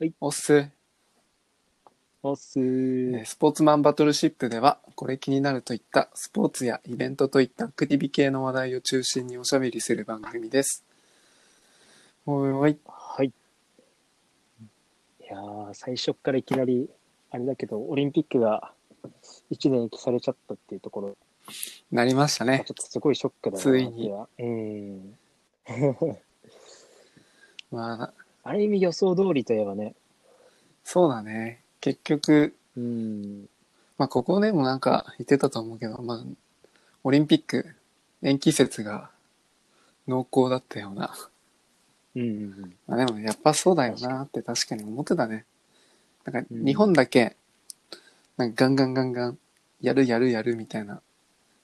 はいおっす。おっすえースポーツマンバトルシップでは、これ気になるといったスポーツやイベントといったアクティビ系の話題を中心におしゃべりする番組です。おいおい。はい。いやー、最初っからいきなり、あれだけど、オリンピックが1年延期されちゃったっていうところ、なりましたねちょ。っとすごいショックだなついにってはうん。まあ、ある意味予想通りといえばね、そうだね。結局、うん。まあここでもなんか言ってたと思うけど、まあ、オリンピック延期説が濃厚だったような。うんうんうん。まあでもやっぱそうだよなって確かに思ってたね。なんかうん日本だけ、なんかガンガンガンガンやるやるやるみたいな、うん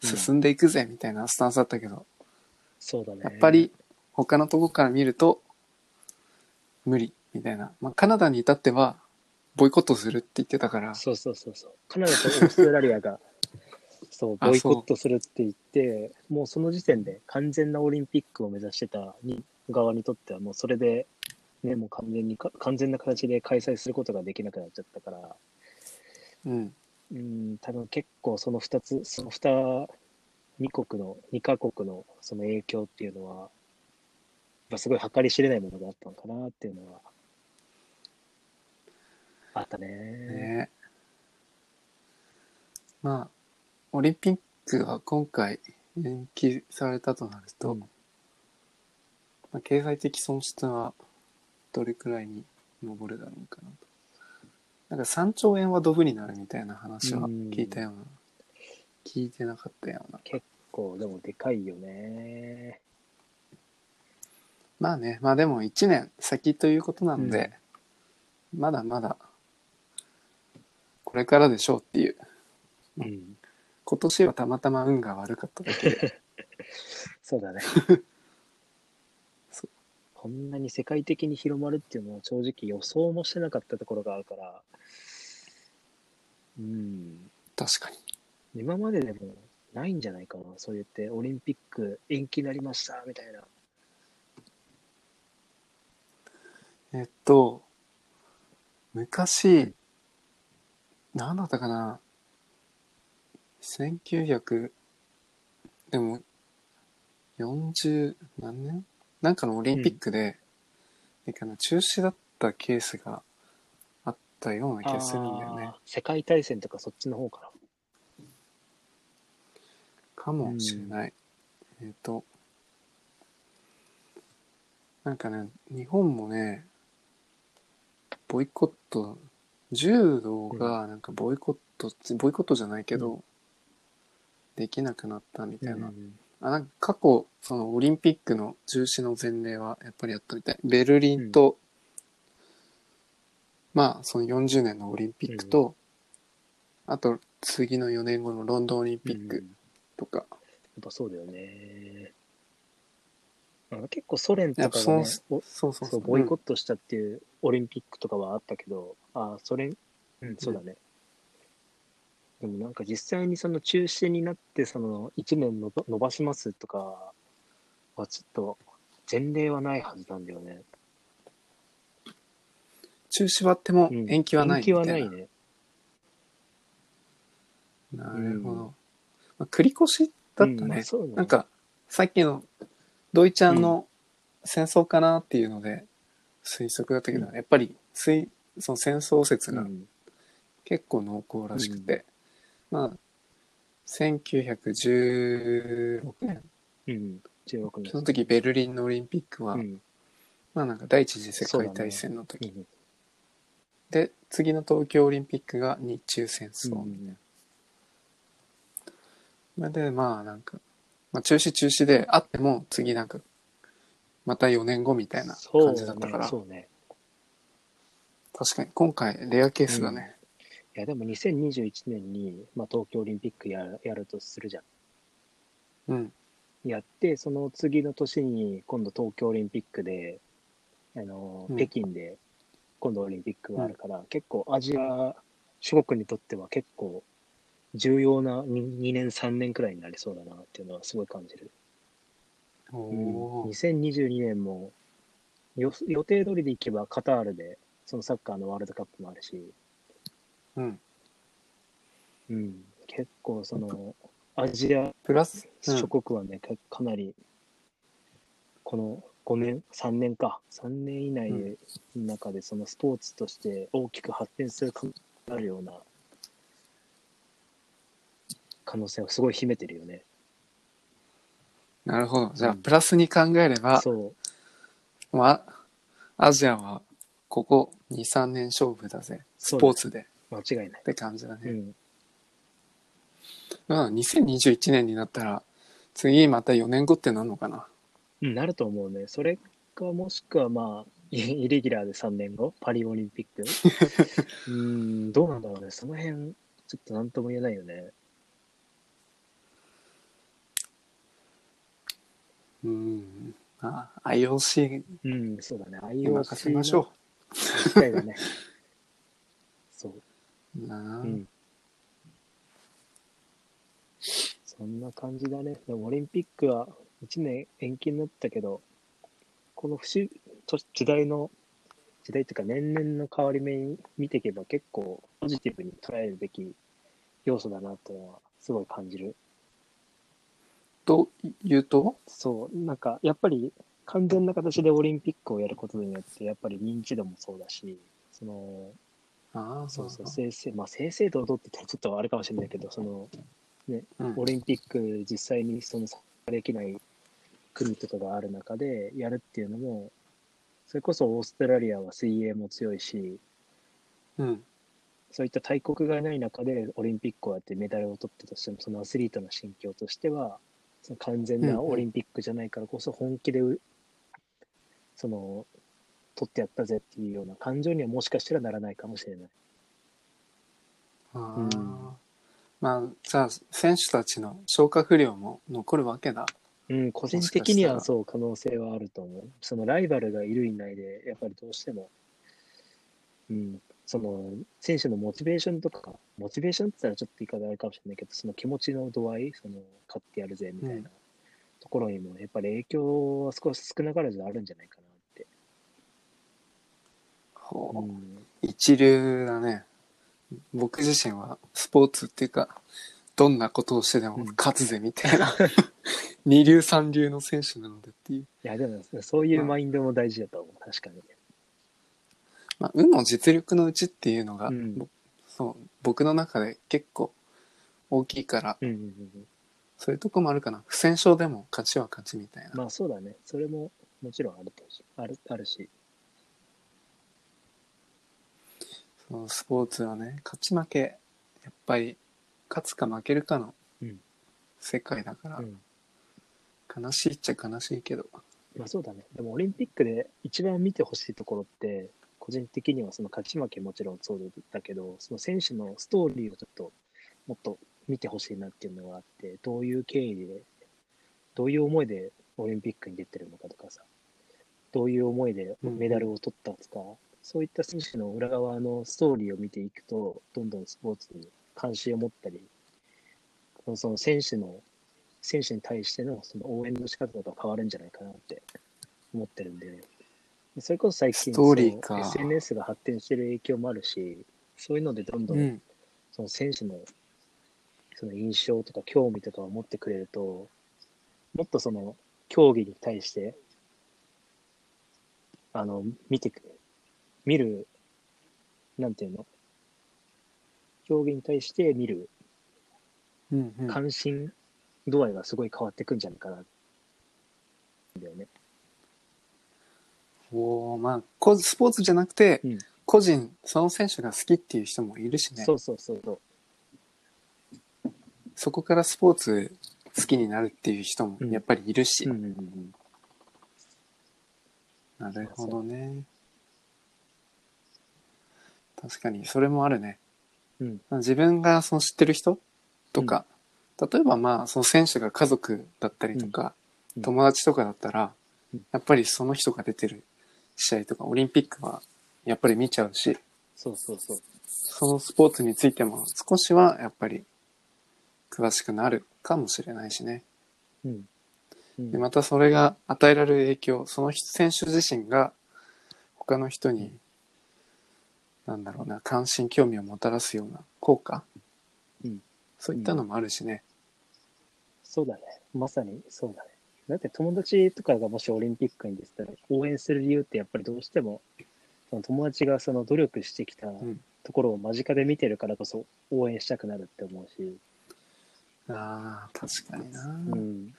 進んでいくぜみたいなスタンスだったけど、そうだね。やっぱり他のとこから見ると無理みたいな。まあカナダに至ってはボイコットするって言ってたから、そうそうそうそう。カナダとオーストラリアが、そう、あボイコットするって言って、もうその時点で完全なオリンピックを目指してたに側にとっては、もうそれで、ね、もう完全にか、完全な形で開催することができなくなっちゃったから、うん。うん、多分結構その2つ、その2、二国の、2カ国のその影響っていうのは、すごい計り知れないものがあったのかなっていうのは、あったね。ねまあ、オリンピックは今回延期されたとなると、うんまあ、経済的損失はどれくらいに上るだろうかなと。なんか3兆円はドブになるみたいな話は聞いたような。聞いてなかったような。結構でもでかいよね。まあね、まあでも1年先ということなので、まだまだこれからでしょうっていう。うん。今年はたまたま運が悪かっただけで。そうだね そ。こんなに世界的に広まるっていうのは正直予想もしてなかったところがあるから、うん。確かに。今まででもないんじゃないかな。そう言ってオリンピック延期になりましたみたいな。えっと、昔、何だったかな？1900、でも、40何年？なんかのオリンピックで、えかな中止だったケースがあったような気がするんだよね。世界大戦とかそっちの方かかもしれない。えっと、なんかね、日本もね、ボイコット、柔道がなんかボイコット、ボイコットじゃないけど、うできなくなったみたいな。な。うんあなんか過去、そのオリンピックの中止の前例はやっぱりあったみたい。ベルリンと、まあその40年のオリンピックと、あと次の4年後のロンドンオリンピックうんやっとか、ぱそうだよね。結構ソ連とかがね、おそうそうそう、ボイコットしたっていうオリンピックとかはあったけど、ああ、それ、うん、そうだね。でもなんか実際にその中止になって、その1年のば伸ばしますとかはちょっと前例はないはずなんだよね。中止はあってもうん延期はないみたいな。延期はないね。なるほど。うんまあ、繰り越しだったうんまね。あねなんか、さっきのドイちゃんの戦争かなっていうので推測だったけど、うやっぱり推その戦争説がうん結構濃厚らしくて、まあ、1916年、うん。16年。その時ベルリンのオリンピックは、うん。まあなんか第一次世界大戦の時、うんで、次の東京オリンピックが日中戦争。うんまあで、まあなんか、まあ中止中止であっても次なんか、また4年後みたいな感じだったから、そうね。確かに今回レアケースだね。いや、でも2021年に、まあ、東京オリンピックやるやるとするじゃん。うん。やって、その次の年に今度東京オリンピックで、あの、うん北京で今度オリンピックがあるから、結構アジア諸国にとっては結構重要な 2, 2年、3年くらいになりそうだなっていうのはすごい感じる。おうん。ー。2022年もよ予定通りでいけばカタールでそのサッカーのワールドカップもあるし、うん。うん、結構その、アジアプラス、うん。諸国はね、かかなり、この5年、3年か、3年以内で、の中で、そのスポーツとして大きく発展する可能性があるような可能性をすごい秘めてるよね。なるほど。じゃあ、うんプラスに考えれば、そう、まあ、アジアはここ2、3年勝負だぜ。スポーツで。間違いないっ。て感じだね。うん、まあ、2021年になったら、次また4年後ってなんのかな。うん、なると思うね。それか、もしくはまあ、イイレギュラーで3年後、パリオリンピック？うん、どうなんだろうね。その辺、ちょっとなんとも言えないよね。うん。まあ、IOC うん、そうだね。に任せ IOC ましょ機会だね。そう。う。なあうん。そんな感じだね。でもオリンピックは1年延期になったけど、この節と時代の、時代っていうか年々の変わり目に見ていけば結構ポジティブに捉えるべき要素だなっていうのはすごい感じる。と言うと、そう、なんかやっぱり完全な形でオリンピックをやることによってやっぱり認知度もそうだし、その、ああ、そうそう、正々、まあ正々堂々って言ったらちょっとあれかもしれないけど、その、うん。オリンピック実際にその参加できない国とかがある中でやるっていうのも、それこそオーストラリアは水泳も強いし、うん。そういった大国がない中でオリンピックをやってメダルを取ったとしても、そのアスリートの心境としては、その完全なオリンピックじゃないからこそ本気でう、その、取ってやったぜっていうような感情にはもしかしたらならないかもしれない。ああうんまあ、じゃあ、選手たちの消化不良も残るわけだ。うん、個人的にはそう可能性はあると思う。そのライバルがいるいないで、やっぱりどうしても、うん、その選手のモチベーションとか、モチベーションって言ったらちょっと言い方あるかもしれないけど、その気持ちの度合い、その勝ってやるぜみたいうんなところにも、やっぱり影響は少し少なからずあるんじゃないかなって。ほううん、一流だね。僕自身はスポーツっていうか、どんなことをしてでもうん勝つぜみたいな、二流三流の選手なのでっていう。いや、でもそういうマインドも大事だと思う、確かに。まあ、運の実力のうちっていうのが、うんぼそう、僕の中で結構大きいから、うんうんうんうん、そういうとこもあるかな。不戦勝でも勝ちは勝ちみたいな。まあそうだね。それももちろんあるとあるあるし。そのスポーツはね、勝ち負け、やっぱり勝つか負けるかのうん世界だから、うん悲しいっちゃ悲しいけど。まあそうだね。でもオリンピックで一番見てほしいところって、個人的にはその勝ち負けもちろんそうだけど、その選手のストーリーをちょっともっと見てほしいなっていうのがあって、どういう経緯で、どういう思いでオリンピックに出てるのかとかさ、どういう思いでメダルを取ったとか、そういった選手の裏側のストーリーを見ていくと、どんどんスポーツに関心を持ったり、その選手の選手に対してのその応援の仕方とか変わるんじゃないかなって思ってるんで、それこそ最近 SNS が発展してる影響もあるし、そういうのでどんどんうん。その選手のその印象とか興味とかを持ってくれると、もっとその競技に対して、あの、見てく、見る、なんていうの？競技に対して見る。関心度合いがすごい変わってくんじゃないかな。だよね。おーまあ、こスポーツじゃなくて、うん個人、その選手が好きっていう人もいるしね。そうそうそうそう。そこからスポーツ好きになるっていう人もうんやっぱりいるし。うんうんうんなるほどね。確かに、それもあるね。うん自分がその知ってる人とか、例えばまあ、その選手が家族だったりとか、うん友達とかだったら、うんやっぱりその人が出てる試合とか、オリンピックはやっぱり見ちゃうし、そうそうそう。そのスポーツについても少しはやっぱり詳しくなるかもしれないしね。うん。うんで、またそれが与えられる影響、その選手自身が他の人になんだろうな関心興味をもたらすような効果、うんそういったのもあるしね、そうだね。まさにそうだね。だって友達とかがもしオリンピックに出てたら応援する理由ってやっぱりどうしてもその友達がその努力してきたん。ところを間近で見てるからこそ応援したくなるって思うし、あー確かにな、うん、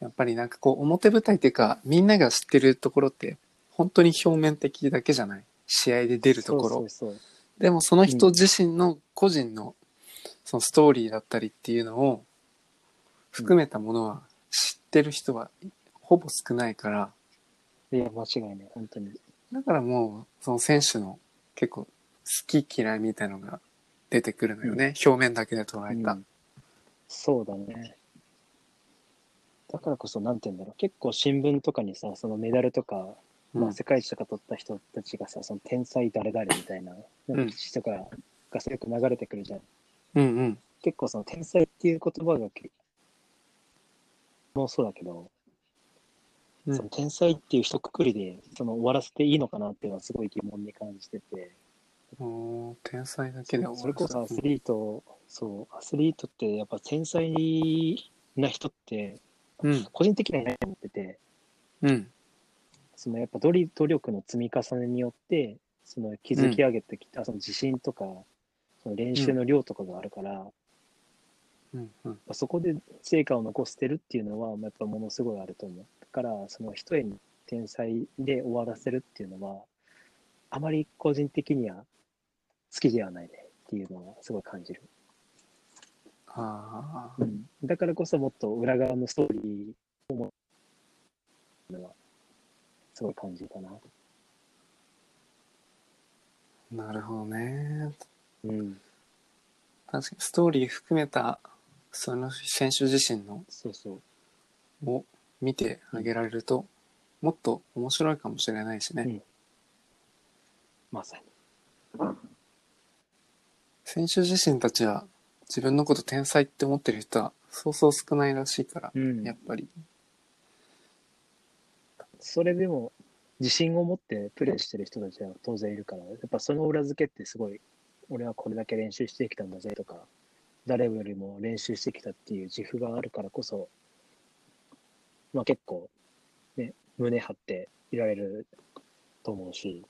やっぱりなんかこう表舞台っていうかみんなが知ってるところって本当に表面的だけじゃない？試合で出るところ。そうそうそう。でもその人自身の個人のそのストーリーだったりっていうのを含めたものは知ってる人はほぼ少ないから。いや、間違いない、本当に。だからもうその選手の結構好き嫌いみたいのが出てくるのよね、表面だけで捉えた、うん。そうだね。だからこそ、なんて言うんだろう、結構新聞とかにさ、そのメダルとか、まあ、世界一とか取った人たちがさ、その天才誰々みたいな、なんか記事とかがよく流れてくるじゃん。うんうん。結構その天才っていう言葉がけもうそうだけど、うん。その天才っていう一括りでその終わらせていいのかなっていうのはすごい疑問に感じてて、天才だけでそれこそアスーリート、そう、アスリートってやっぱ天才な人ってうん。個人的にはいないと思ってて、うん。そのやっぱ努力努力の積み重ねによって、その築き上げてきた、その自信とか、その練習の量とかがあるから、うんうんそこで成果を残してるっていうのは、やっぱものすごいあると思う。だから、その一重に天才で終わらせるっていうのは、あまり個人的には好きではないねっていうのはすごい感じる。ああうん、だからこそもっと裏側のストーリーをものはすごい感じたな。なるほどねうん、確かにストーリー含めたその選手自身のそうそう。を見てあげられるともっと面白いかもしれないしね、うんまさに。選手自身たちは自分のこと天才って思ってる人はそうそう少ないらしいから、うんやっぱりそれでも自信を持ってプレーしてる人たちは当然いるから、やっぱその裏付けってすごい、俺はこれだけ練習してきたんだぜとか、誰よりも練習してきたっていう自負があるからこそ、まあ結構、ね、胸張っていられると思うし、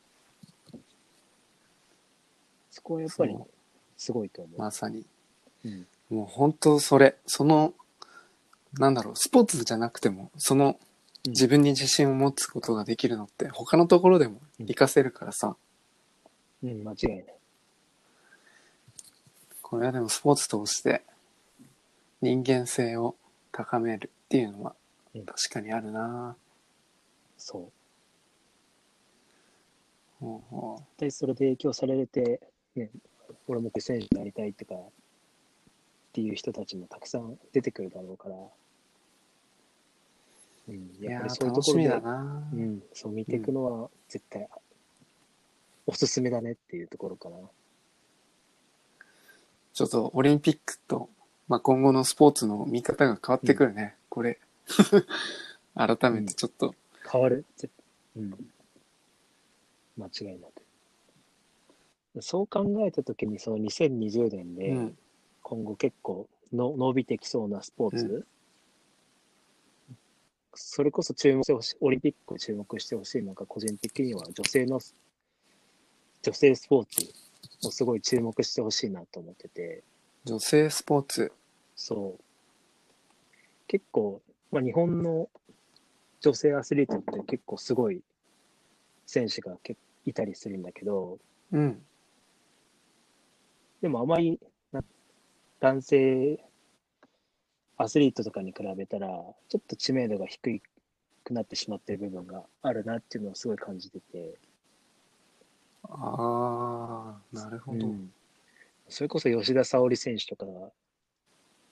そこはやっぱりすごいと思う。まさに。うん。もう本当それそのなんだろうスポーツじゃなくてもそのうん。自分に自信を持つことができるのって他のところでも活かせるからさ、うん、間違いない。これはでもスポーツ通して人間性を高めるっていうのはうん。確かにあるな。そう。ほうほで、それで影響されて、ね、俺も選手になりたいとか、っていう人たちもたくさん出てくるだろうから、うん、ういややっぱりそういうー楽しみところで、だな、うん、そう見ていくのは絶対、おすすめだねっていうところかな。ちょっとオリンピックと、まあ、今後のスポーツの見方が変わってくるね、これ。改めてちょっと、変わる。絶うん。間違いなく。そう考えたときに、その2020年で、うん。今後結構の伸びてきそうなスポーツ、うそれこそ注目してほしい、オリンピックを注目してほしいのが、個人的には女性の、女性スポーツをすごい注目してほしいなと思ってて、女性スポーツ。そう。結構、まあ、日本の女性アスリートって結構すごい選手がけいたりするんだけど、うん。でもあまりな男性アスリートとかに比べたら、ちょっと知名度が低くなってしまってる部分があるなっていうのをすごい感じてて、ああなるほど、うん。それこそ吉田沙保里選手とかが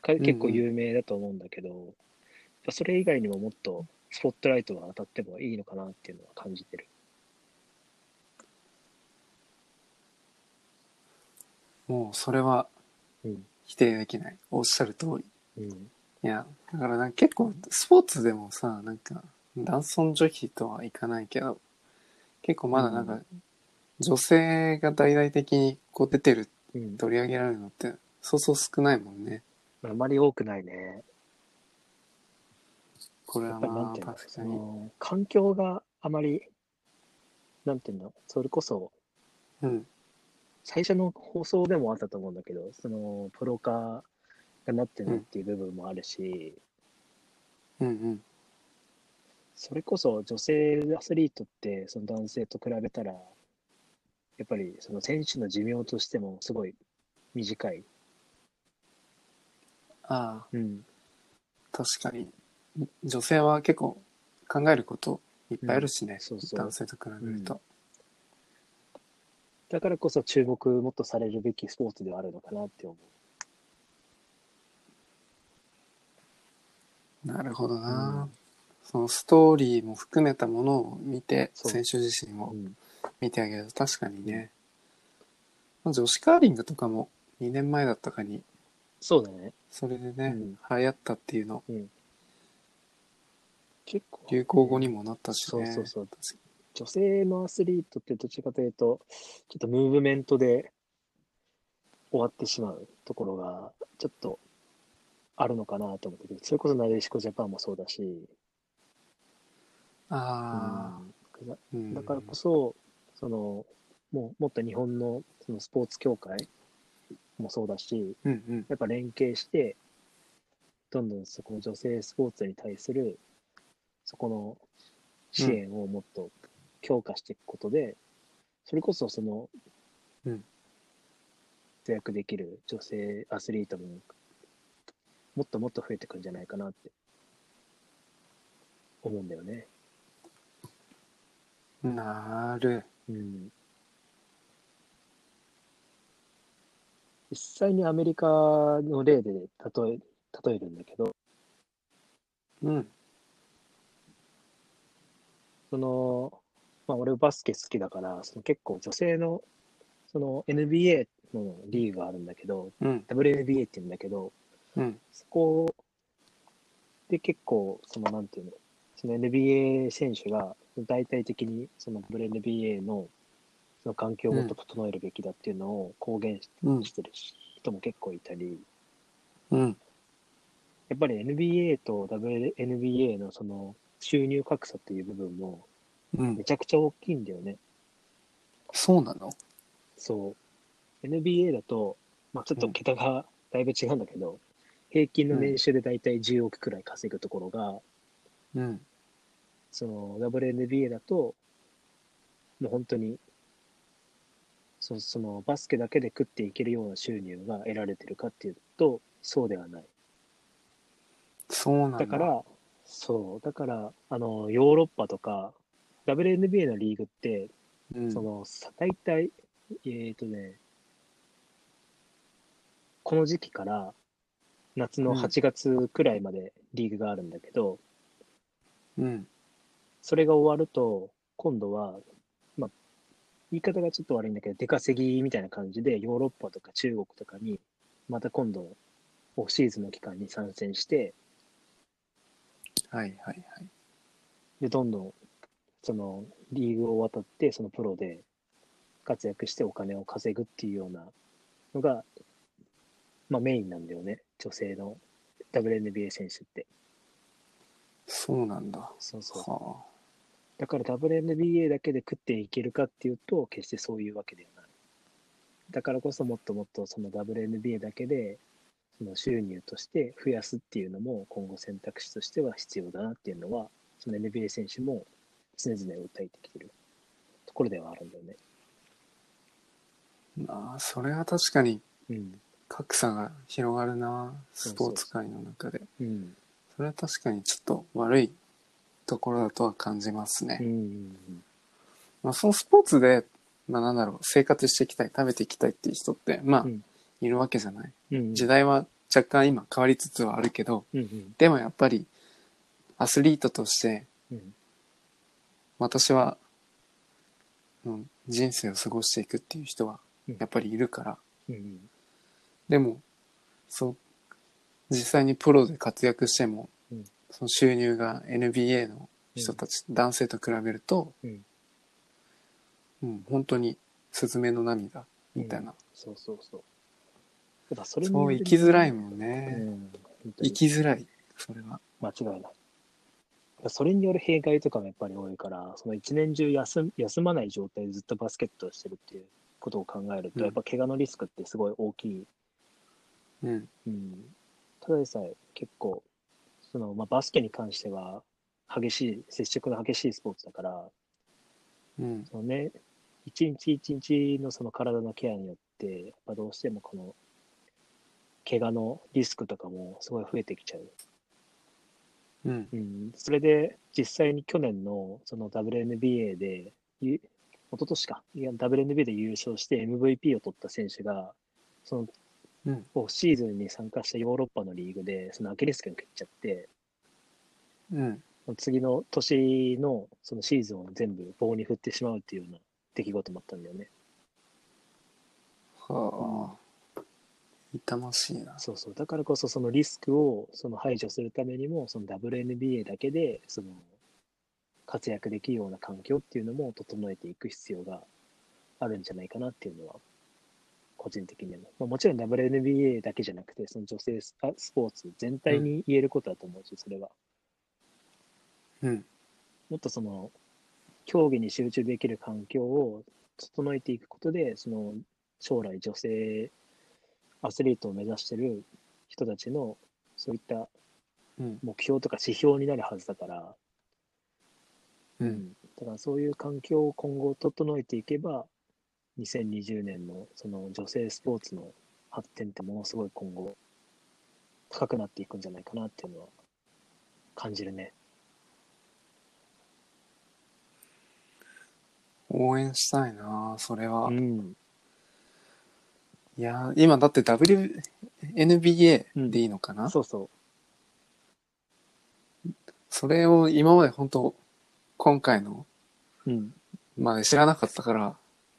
か結構有名だと思うんだけど、やっぱそれ以外にももっとスポットライトが当たってもいいのかなっていうのは感じてる。もうそれはうん。否定できない。おっしゃる通り。うん。いやだからなんか結構スポーツでもさなんか男尊女卑とはいかないけど結構まだなんか女性が大々的にこう出てる、うん。取り上げられるのって、そうそう少ないもんね。あまり多くないね。これはやっぱりなんまあていうの、そ確かに。の、環境があまり、なんていうの、それこそ、うん。最初の放送でもあったと思うんだけど、その、プロ化がなってないっていう部分もあるし、うんうん。それこそ女性アスリートって、その男性と比べたら、やっぱりその選手の寿命としてもすごい短い。ああ、うん。確かに。女性は結構考えることいっぱいあるしね。うんそうそう男性と比べると。だからこそ注目もっとされるべきスポーツではあるのかなって思なるほどな、うんそのストーリーも含めたものを見て、選手自身う。もうん。見てあげると確かにね。まあ女子カーリングとかも2年前だったかに、そうだね。それでね、うん流行ったっていうの、結構。流行語にもなったしそうね。そうそう。女性のアスリートってどちらかというと、ちょっとムーブメントで終わってしまうところが、ちょっとあるのかなと思ってて、それこそなでしこジャパンもそうだし、あうんあ、うんだからこそ、その、もうもっと日本のそのスポーツ協会もそうだし、うんうん。やっぱ連携して、どんどんそこの女性スポーツに対する、そこの支援をもっと強化していくことで、それこそその、うん活躍できる女性アスリートも、もっともっと増えてくるんじゃないかなって思うんだよね。なる。うん実際にアメリカの例で例え例えるんだけど、うん。その、まあ、俺バスケ好きだから、その結構女性の、その NBA のリーグがあるんだけど、うん。WNBA って言うんだけど、うん。そこで結構、そのなんていうの、その NBA 選手が大体的にその WNBA のその環境をもっと整えるべきだっていうのを公言してる人も結構いたり、うん。やっぱり NBA と WNBA のその収入格差っていう部分もうんめ。ちゃくちゃ大きいんだよね。そうなの？そう。NBA だと、まあちょっと桁がだいぶ違うんだけど、平均の年収でだいたい10億くらい稼ぐところが、うん。その WNBA だと、もう本当に、そそのバスケだけで食っていけるような収入が得られてるかっていうと、そうではない。そうなんだ。だから、そう、だから、あの、ヨーロッパとか、WNBA のリーグって、うん、その、さ大体、えっ、とね、この時期から夏のうん8月くらいまでリーグがあるんだけど、うん。それが終わると、今度は、まあ、言い方がちょっと悪いんだけど、出稼ぎみたいな感じで、ヨーロッパとか中国とかに、また今度、オフシーズンの期間に参戦して、はいはいはい。で、どんどん、その、リーグを渡って、そのプロで活躍してお金を稼ぐっていうようなのが、まあメインなんだよね。女性の WNBA 選手って。そうなんだ。そうそう。はだから WNBA だけで食っていけるかっていうと、決してそういうわけではない。だからこそもっともっとその WNBA だけで、その収入として増やすっていうのも今後選択肢としては必要だなっていうのは、その NBA 選手も常々訴えてきてるところではあるんだよね。あ。まあ、それは確かにうん。格差が広がるな。うそうポーツ界の中で。うん。それは確かにちょっと悪いところだとは感じますね。うん。まあ、そのスポーツで、まあなんだろう、生活していきたい、食べていきたいっていう人って、まあ、うんいるわけじゃない。うん。時代は若干今変わりつつはあるけど、うん。うん。でもやっぱりアスリートとしてうん。私は、うん、人生を過ごしていくっていう人はうんやっぱりいるから、うん。でもそう実際にプロで活躍しても、うんその収入が NBA の人たち、男性と比べると、うん。うん、本当にスズメの涙みたいな、そうそうそう。やっぱそれにそう生きづらいももんね、生に。きづらいそれは。間違いない。それによる弊害とかもやっぱり多いから、その一年中休休まない状態でずっとバスケットをしてるっていうことを考えると、うん。やっぱ怪我のリスクってすごい大きい。うん。うん、ただでさえ結構、そのまあ、バスケに関しては激しい、接触の激しいスポーツだから、うん。そのね、一日一日のその体のケアによって、やっぱどうしてもこの、怪我のリスクとかもすごい増えてきちゃう。うん。うん、それで実際に去年のその WNBA で、ゆ一昨年か、いや WNBA で優勝して MVP を取った選手が、そのうんオフシーズンに参加したヨーロッパのリーグで、そのアキレス腱を切っちゃって、うん次の年のそのシーズンを全部棒に振ってしまうっていうような出来事もあったんだよね。はあ痛ましいなそうそう。だからこそそのリスクをその排除するためにも、その WNBA だけでその活躍できるような環境っていうのも整えていく必要があるんじゃないかなっていうのは、個人的にはね。まあ、もちろん WNBA だけじゃなくて、その女性スポーツ全体に言えることだと思うし、それは。うん。もっとその、競技に集中できる環境を整えていくことで、その、将来女性アスリートを目指してる人たちの、そういったうん。目標とか指標になるはずだから、うん。だからそういう環境を今後整えていけば、2020年のその女性スポーツの発展ってものすごい今後高くなっていくんじゃないかなっていうのは感じるね。応援したいなそれは、うん。いやー今だって WNBA でいいのかな、そうそそれを今まで本当今回のう。うん。まで知らなかったから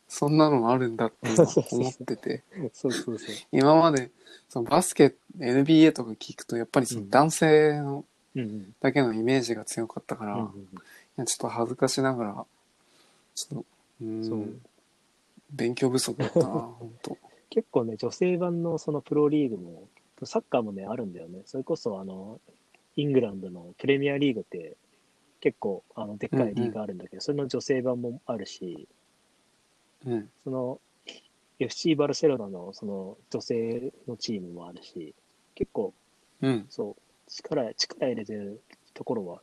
そんなのあるんだって今思っててそうそうそう。今までそのバスケ NBA とか聞くとやっぱりその男性のうんうん。だけのイメージが強かったから、いうんうんやちょっと恥ずかしながらちょっとうーん勉強不足だったな 本当結構ね、女性版のそのプロリーグも、サッカーもね、あるんだよね。それこそ、あの、イングランドのプレミアリーグって、結構、あの、でっかいリーグあるんだけど、それの女性版もあるし、うん。その、FC バルセロナのその女性のチームもあるし、結構、うん。そう、力、力入れてるところは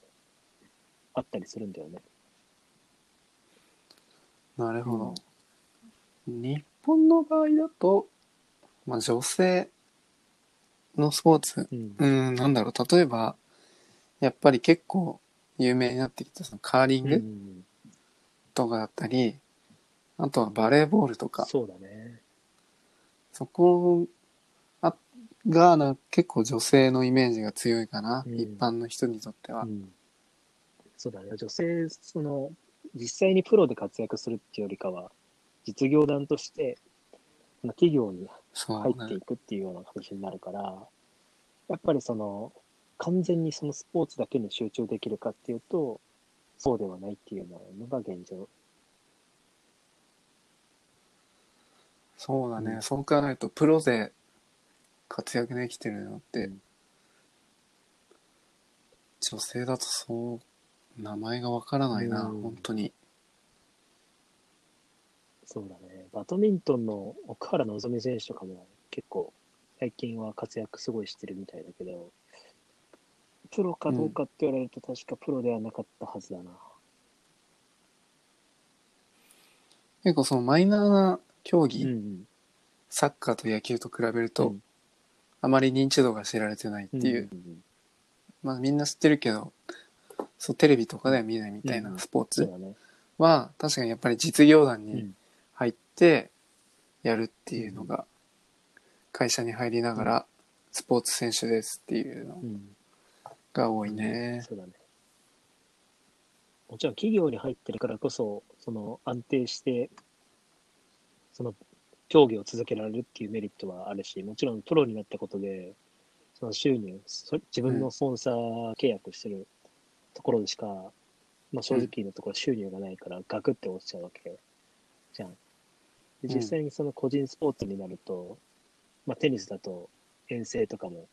あったりするんだよね。なるほど、日本の場合だと、まあ、女性のスポーツうん。うーんなんだろう。例えばやっぱり結構有名になってきたそのカーリンうん。グとかだったり、あとはバレーボールとかそうだね。そこあがな結構女性のイメージが強いかな、うん一般の人にとってはう。ん。そうだね。女性、その、実際にプロで活躍するっていうよりかは、実業団として、その企業にそう入っていね。くっていうような形になるから、やっぱりその、完全にそのスポーツだけに集中できるかっていうと、そうではないっていうのが現状。そうだね、うん。そう考えるとプロで活躍できてるのって、うん。女性だとそう名前がわからないな、うん。本当に。そうだね。バドミントンの奥原希美選手とかも結構最近は活躍すごいしてるみたいだけど、プロかどうかって言われると確かプロではなかったはずだな。結構そのマイナーな競技、うんサッカーと野球と比べると、うん。あまり認知度が知られてないっていう、んんまあみんな知ってるけどそうテレビとかでは見ないみたいうん。なスポーツ。は、確かにやっぱり実業団にうん。入ってやるっていうのが、会社に入りながらスポーツ選手ですっていうのうん。が多いね。そうだね。もちろん企業に入ってるからこそ、その安定して、その競技を続けられるっていうメリットはあるし、もちろんプロになったことで、その収入、そ自分のスポンサー契約してるところでしか、まあ正直なところ収入がないからガクって落ちちゃうわけ。じゃん。で実際にその個人スポーツになると、まあテニスだと遠征とかも、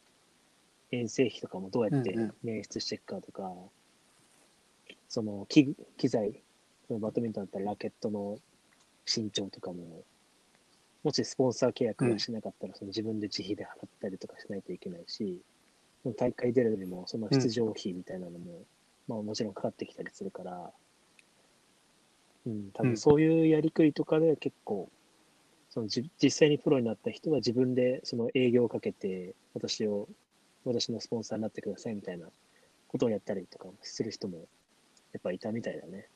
遠征費とかもどうやってうんうん。捻出していくかとか、その機具機材、そのバドミントンだったらラケットの身長とかも、もしスポンサー契約がしなかったら、その自分で自費で払ったりとかしないといけないし、その大会出るよりもその出場費みたいなのも、まあもちろんかかってきたりするから、うん、多分そういうやりくりとかで結構、そのじ実際にプロになった人は自分でその営業をかけて、私を、私のスポンサーになってくださいみたいなことをやったりとかする人もやっぱいたみたいだね。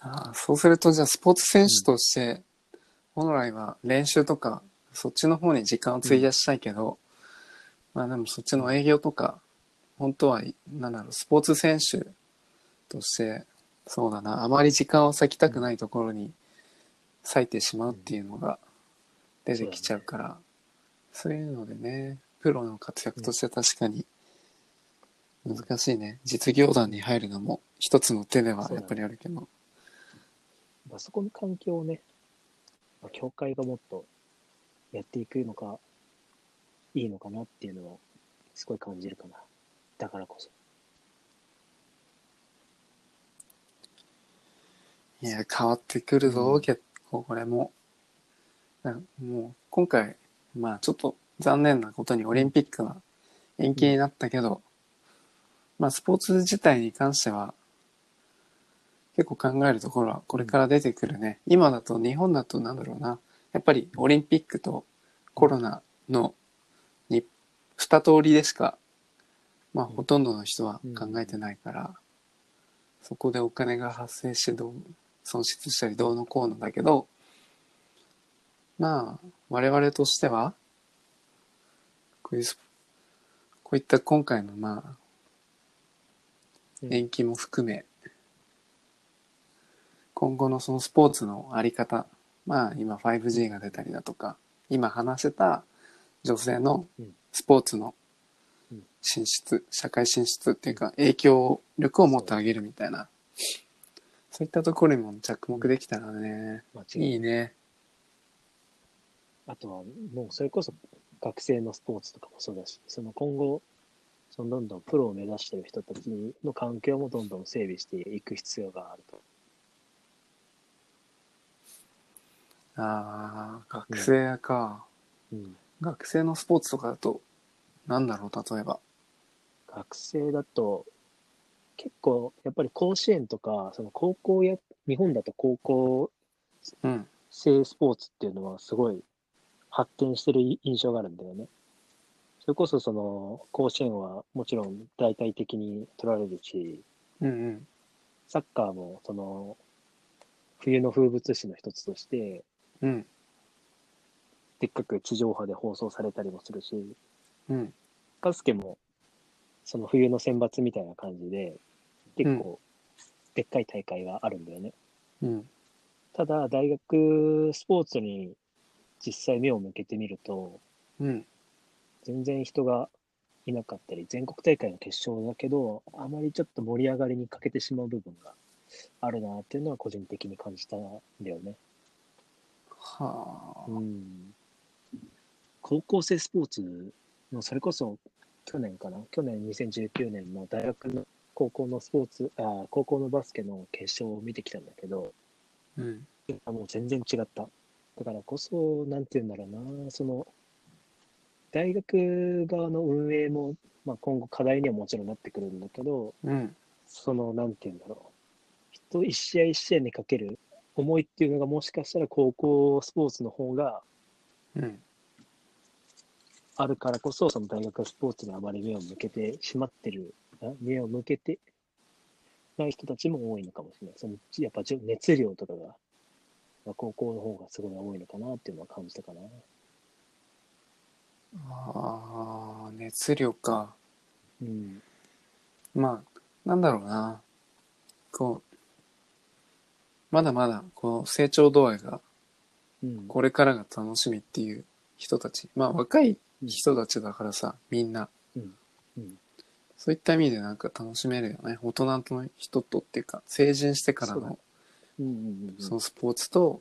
あそうするとじゃあスポーツ選手として、本来は練習とかそっちの方に時間を費やしたいけど、まあでもそっちの営業とか本当はなんだろうスポーツ選手としてそうだなあまり時間を割きたくないところに割いてしまうっていうのが出てきちゃうから、そういうのでねプロの活躍として確かに難しいね実業団に入るのも一つの手ではやっぱりあるけど。まあ、そこの環境をね、まあ、協会がもっとやっていくのがいいのかなっていうのはすごい感じるかな。だからこそ。いや、変わってくるぞ、結構これも。なもう、今回、まあちょっと残念なことにオリンピックは延期になったけど、まあスポーツ自体に関しては、結構考えるところはこれから出てくるね。今だと、日本だとなんだろうな。やっぱりオリンピックとコロナのに二通りでしか、まあほとんどの人は考えてないから、そこでお金が発生してどう損失したりどうのこうのだけど、まあ、我々としては、こういこういった今回のまあ、うん延期も含め、今後のそのスポーツのあり方、まあ今 5G が出たりだとか、今話せた女性のうんスポーツのうん進出、社会進出っていうか影響力を持ってあげるみたいな、そういったところにも着目できたらね、いないいいね。あとは、もうそれこそ学生のスポーツとかもそうだし、その今後、そのどんどんプロを目指している人たちの環境もどんどん整備していく必要があると。ああ、学生か。うん、学生のスポーツとかだと、なんだろう、例えば。学生だと、結構、やっぱり甲子園とか、その高校や、日本だと高校うん。生スポーツっていうのはすごい発展してる印象があるんだよね。それこそその甲子園はもちろん大体的に取られるし、うんうん。サッカーもその冬の風物詩の一つとして、うん。でっかく地上波で放送されたりもするし、うん。バスケもその冬の選抜みたいな感じで、結構でっかい大会があるんだよね。うん。ただ、大学スポーツに実際目を向けてみると、うん。全然人がいなかったり、全国大会の決勝だけど、あまりちょっと盛り上がりに欠けてしまう部分があるなっていうのは個人的に感じたんだよね。はあ。うん。高校生スポーツの、それこそ去年かな？去年2019年の大学の高校のスポーツ、あ高校のバスケの決勝を見てきたんだけど、うん。あもう全然違った。だからこそ、なんて言うんだろうな、その、大学側の運営も、まあ、今後課題にはもちろんなってくるんだけど、うん。その、なんて言うんだろう。人一試合一試合にかける思いっていうのがもしかしたら高校スポーツの方がうん。あるからこそ、その大学スポーツにあまり目を向けてしまってる、あ目を向けてない人たちも多いのかもしれない。そのやっぱ熱量とかが、まあ、高校の方がすごい多いのかなっていうのは感じたかな。ああ、熱量か。うん。まあ、なんだろうな。こう、まだまだ、こう、成長度合いが、うん。これからが楽しみっていう人たち。まあ、若い人たちだからさ、みんな。そういった意味でなんか楽しめるよね。大人の人とっていうか、成人してからのそうだねうんうんそのスポーツと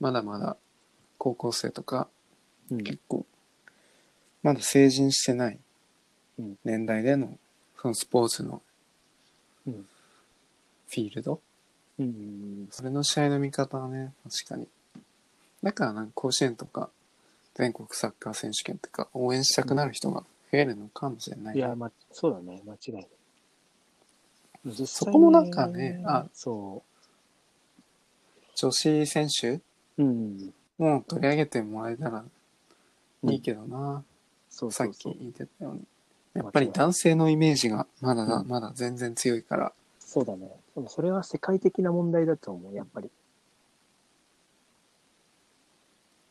まだまだ高校生とかうん。結構まだ成人してないうん年代でのそのスポーツのうんフィールドうんうんそれの試合の見方はね確かにだからなんか甲子園とか全国サッカー選手権とか応援したくなる人が増えるのかもしれない、いや、ま、そうだね、間違いない。そこもなんかねあそ女子選手う。うん。も取り上げてもらえたらうんいいけどな、そうさっそうそう。き言ってたようにやっぱり男性のイメージがまだだ、うんまだ全然強いからそうだね。でもそれは世界的な問題だと思う、やっぱり。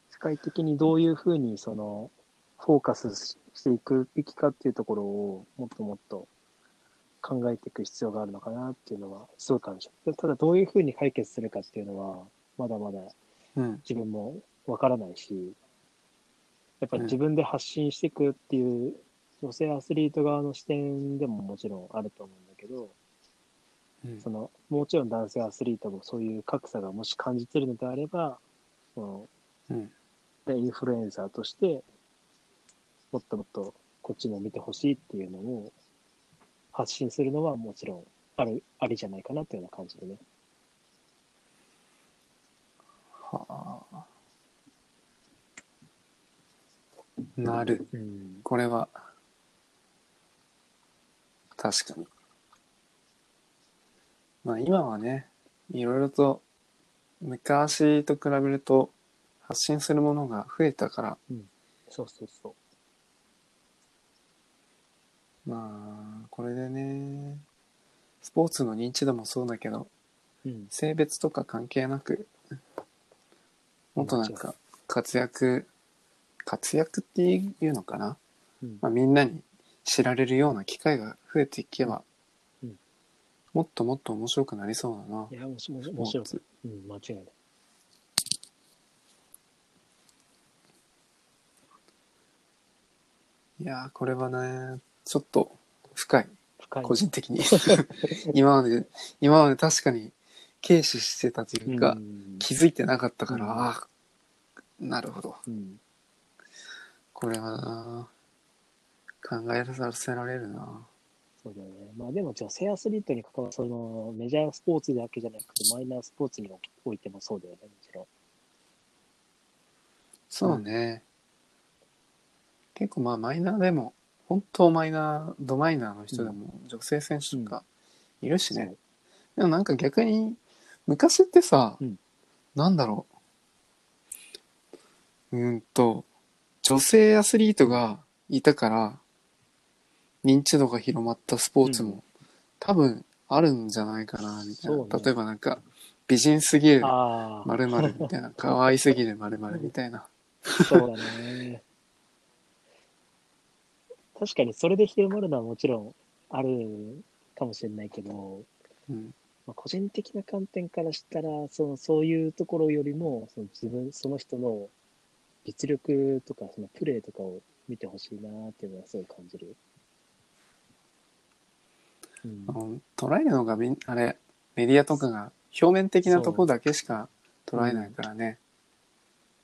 世界的にどういうふうにそのフォーカスししていくべきかっていうところをもっともっと考えていく必要があるのかなっていうのはすごい感じた。ただどういうふうに解決するかっていうのはまだまだうん自分もわからないし、やっぱりうん自分で発信していくっていう女性アスリート側の視点でももちろんあると思うんだけど、うん。そのもちろん男性アスリートもそういう格差がもし感じてるのであれば、そのうん。でインフルエンサーとしてもっともっとこっちも見てほしいっていうのを発信するのはもちろんあるありじゃないかなというような感じでね。はあ。なる。うん。これは。確かにまあ今はねいろいろと昔と比べると発信するものが増えたからそうそうそう。まあこれでねスポーツの認知度もそうだけどうん。性別とか関係なくもっとなんか活躍活躍っていうのかな、うんまあ、みんなに知られるような機会が増えていけば、うんもっともっと面白くなりそうだないや、もしもし面白い。うん、間違いない。いやーこれはねちょっと深い深い。個人的に 今まで今まで確かに軽視してたというか、うん気づいてなかったから、うんああなるほどうん。これはな考えさせられるなそうだよね。まあでも女性アスリートに関わる、そのメジャースポーツだけじゃなくて、マイナースポーツにおいてもそうだよね、もちろん。そうね、結構まあマイナーでも本当マイナードマイナーの人でも女性選手とかいるしね、そう。でもなんか逆に昔ってさ、うん。なんだろう。うーんと女性アスリートがいたから認知度が広まったスポーツも、うん。多分あるんじゃないかなみたいな、そうね。例えばなんか美人すぎるああ、まるみたいな。可愛すぎるまるみたいな。そうだね。確かにそれで広まるのはもちろんあるかもしれないけど、うん。まあ、個人的な観点からしたらそのそういうところよりもその自分その人の実力とかそのプレーとかを見てほしいなっていうのはすごい感じる。うん。捉えるのがみんあれメディアとかが表面的なとこだけしか捉えないからね、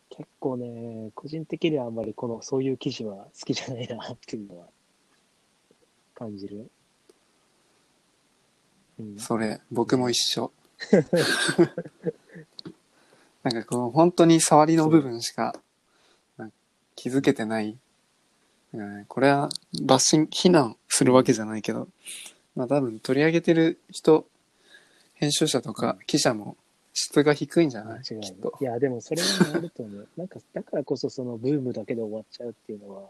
結構ね、個人的にはあんまりこのそういう記事は好きじゃないなっていうのは感じる。うん、それ僕も一緒。なんかこう本当に触りの部分しか気づけてない、うんこれはバッシン非難するわけじゃないけどまあ多分取り上げてる人編集者とか記者も質が低いんじゃない？間違いないきっといや、でもそれはあると思う。なんか、だからこそそのブームだけで終わっちゃうっていうのは、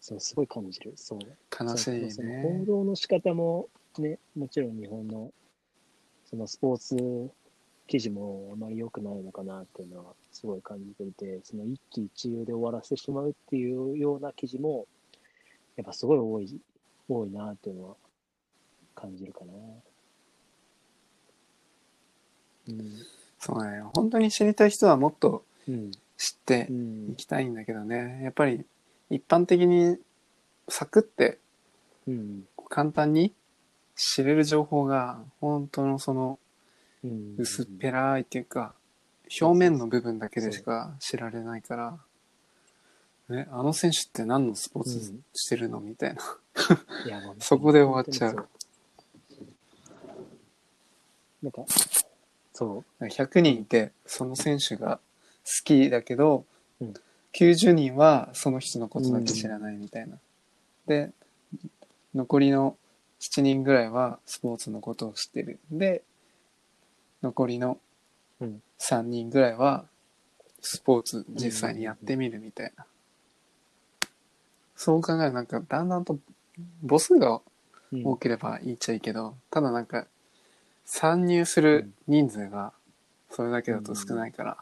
そう、すごい感じる。そう。悲しいその報ね道の仕方もね、もちろん日本のそのスポーツ記事もあまり良くないのかなっていうのはすごい感じていて、その一喜一憂で終わらせてしまうっていうような記事も、やっぱすごい多い、多いなっていうのは感じるかな。うん。そうね本当に知りたい人はもっとうん。知ってうんい。きたいんだけどねやっぱり一般的にサクってうん。簡単に知れる情報が本当のそのうん薄っぺらいっていうか、表面の部分だけでしか知られないから、え、あの選手って何のスポーツうんしてるの？みたいな。いや そこで終わっちゃう。なんか、そう。100人いて、その選手が好きだけど、うん90人はその人のことだけ知らないみたいな。で、残りの7人ぐらいはスポーツのことを知ってる。で、残りのうん3人ぐらいはスポーツ実際にやってみるみたいな。そう考えるとなんかだんだんと母数がうん多ければいいっちゃいいけど、ただなんか参入する人数がそれだけだと少ないから、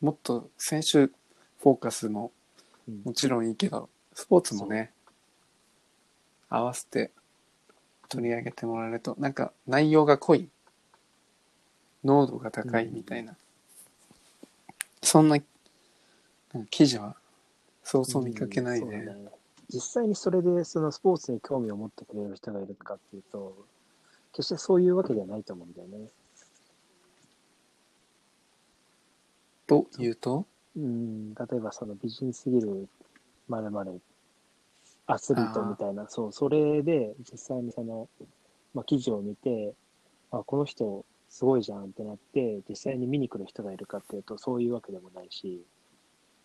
もっと選手フォーカスもうん。もちろんいいけどスポーツもね合わせて取り上げてもらえるとなんか内容が濃い濃度が高いみたいな、そんな記事はそうそう見かけないね。実際にそれでそのスポーツに興味を持ってくれる人がいるかっていうと、決してそういうわけではないと思うんだよね。というと？うん、例えばその美人すぎるまるまるアスリートみたいな、そう、それで実際にその、まあ、記事を見て、あ、この人すごいじゃんってなって、実際に見に来る人がいるかっていうと、そういうわけでもないし、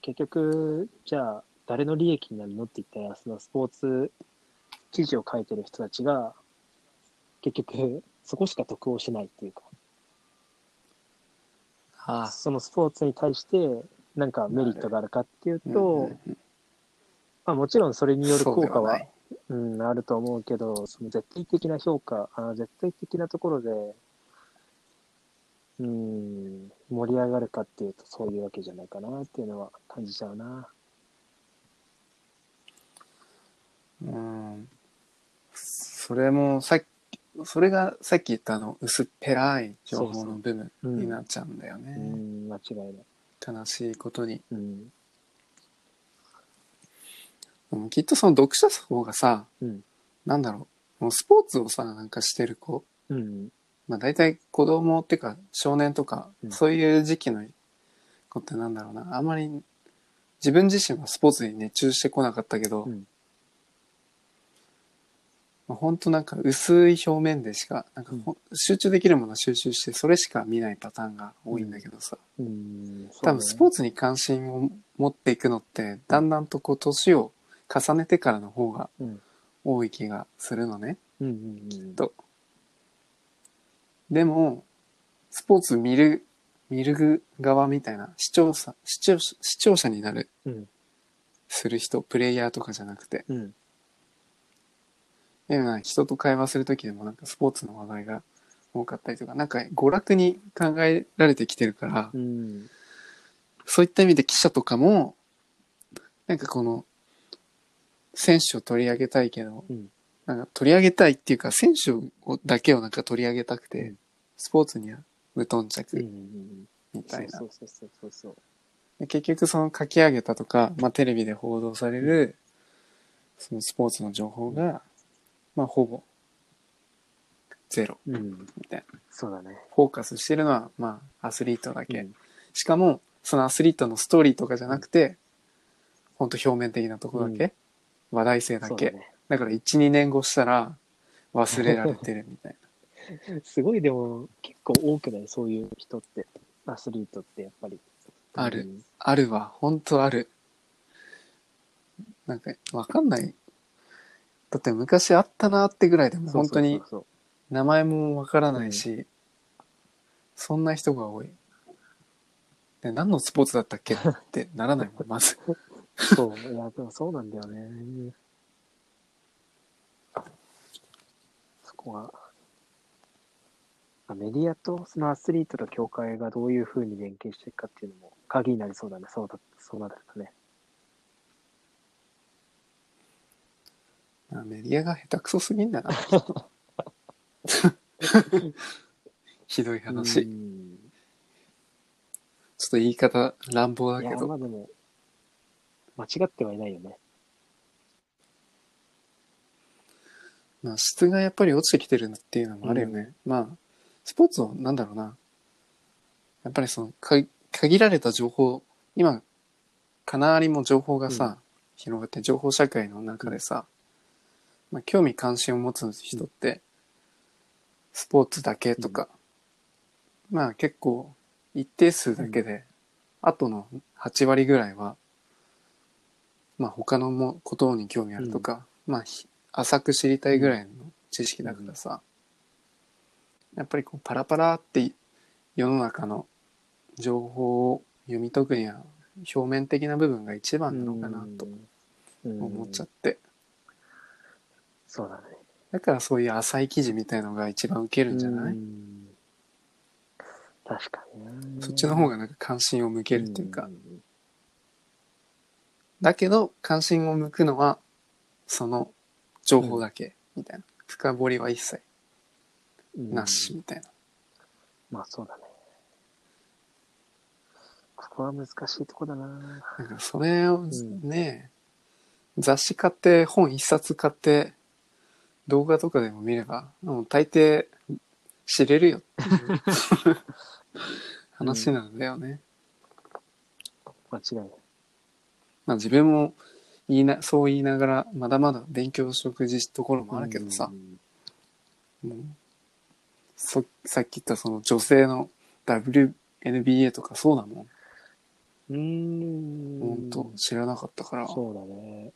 結局、じゃあ、誰の利益になるのって言ったら、そのスポーツ記事を書いてる人たちが、結局、そこしか得をしないっていうか、あそのスポーツに対して、なんかメリットがあるかっていうと、まあもちろんそれによる効果はそうん、あると思うけど、その絶対的な評価、あ絶対的なところで、うん、盛り上がるかっていうとそういうわけじゃないかなっていうのは感じちゃうな。うん。それもさっきそれがさっき言ったあの薄っぺらい情報の部分うんになっちゃうんだよね、うん、間違いない。悲しいことに。うん、うんきっとその読者層がさうん、なんだろう。もうスポーツをさなんかしてる子。うん、まあ大体子供っていうか少年とか、うん。そういう時期の子ってなんだろうな。あんまり自分自身はスポーツに熱中してこなかったけど、うんまあ、ほんとなんか薄い表面でしかなんかほん集中できるものは集中してそれしか見ないパターンが多いんだけどさ、うん、多分スポーツ、ツに関心を持っていくのってだんだんとこう年を重ねてからの方がうん、多い気がするのね。うん、うん、と。でも、スポーツ見る、見る側みたいな視聴者、視聴者、視聴者になる、うん、する人、プレイヤーとかじゃなくて、うん、でもなんか人と会話するときでもなんかスポーツの話題が多かったりとか、なんか娯楽に考えられてきてるから、うん、そういった意味で記者とかも、なんかこの、選手を取り上げたいけど、うんなんか取り上げたいっていうか、選手をだけをなんか取り上げたくて、うんスポーツには無頓うん、着うん、みたいな。そうそうそうそうそう。で結局その書き上げたとか、まあ、テレビで報道される、そのスポーツの情報が、まあ、ほぼゼロうん、みたいな。そうだね。フォーカスしてるのは、まあ、アスリートだけ。うんしかも、そのアスリートのストーリーとかじゃなくて、ほんと表面的なとこだけ、話題性だけ。そうだね。だから1、2年後したら忘れられてるみたい すごいでも結構多くない？そういう人って、アスリートってやっぱり。あるうんな。あるわ、ほんとある。なんか、わかんない。だって昔あったなってぐらいでも本当にそうそう名前もわからないし、そんな人が多い。で、何のスポーツだったっけってならないもん、まず。そう。そう、いや、でもそうなんだよね。そこは、まあメディアとそのアスリートと協会がどういうふうに連携していくかっていうのも鍵になりそうだね。そうだ、そうなるとね。あメディアが下手くそすぎんだな。ひどい話。ちょうんっと言い方乱暴だいや、けど。まあでも、間違ってはいないよね。まあ質がやっぱり落ちてきてるっていうのもあるよね。まあ、スポーツをなんだろうな。やっぱりそのか限られた情報今かなりも情報がさ、うん広がって情報社会の中でさ、まあ、興味関心を持つ人ってスポーツだけとか、まあ結構一定数だけで、あとの8割ぐらいはまあ他のもことに興味あるとか、まあひ浅く知りたいぐらいの知識だからさ、やっぱりこうパラパラって世の中の情報を読み解くには表面的な部分が一番なのかなと思っちゃう。って、そうだね。だからそういう浅い記事みたいのが一番受けるんじゃない、うん。確かにな。そっちの方がなんか関心を向けるっていうか、ん。だけど関心を向くのはその情報だけみたいな、深掘りは一切うん。なしみたいな、まあそうだね。ここは難しいとこだな。なんかそれをん。ね、雑誌買って本一冊買って動画とかでも見ればもう大抵知れるよっていう 話なんだよね。間違いない。まあ自分も言いなそう言いながらまだまだ勉強しとくところもあるけどさう、うそさっき言ったその女性の WNBA とかそうだもん。うーん。ほんと知らなかったから。そうだね。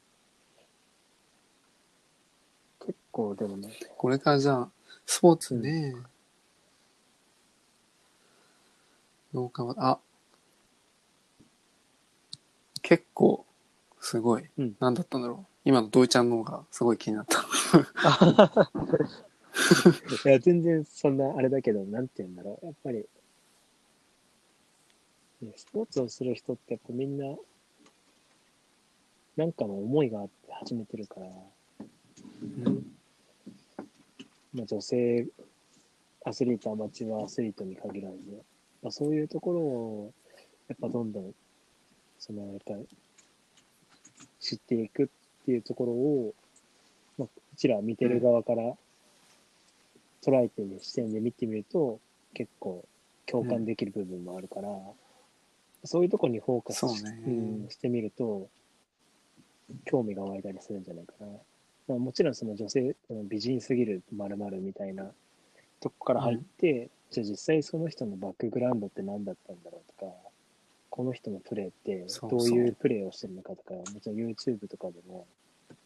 結構でもね、これからじゃあ、スポーツね。どうかは、あ、結構、すごい。うん何だったんだろう。今のドイちゃんの方がすごい気になった。いや、全然そんなあれだけど、なんて言うんだろう。やっぱり、ねスポーツをする人ってやっぱみんな、なんかの思いがあって始めてるから、うんまあ、女性アスリート、アマチュアアスリートに限らず、まあ、そういうところを、やっぱどんどん、その、やっぱり、知っていくっていうところを、まあ、うちら見てる側から捉えてる視点で見てみると、結構共感できる部分もあるから、そういうところにフォーカスし,、そうねん、してみると、興味が湧いたりするんじゃないかな。まあ、もちろんその女性、美人すぎる〇〇みたいなとこから入って、じゃあ実際その人のバックグラウンドって何だったんだろうとか、この人のプレーってどそういうプレーをしてるのかとか、もちろん YouTube とかでも、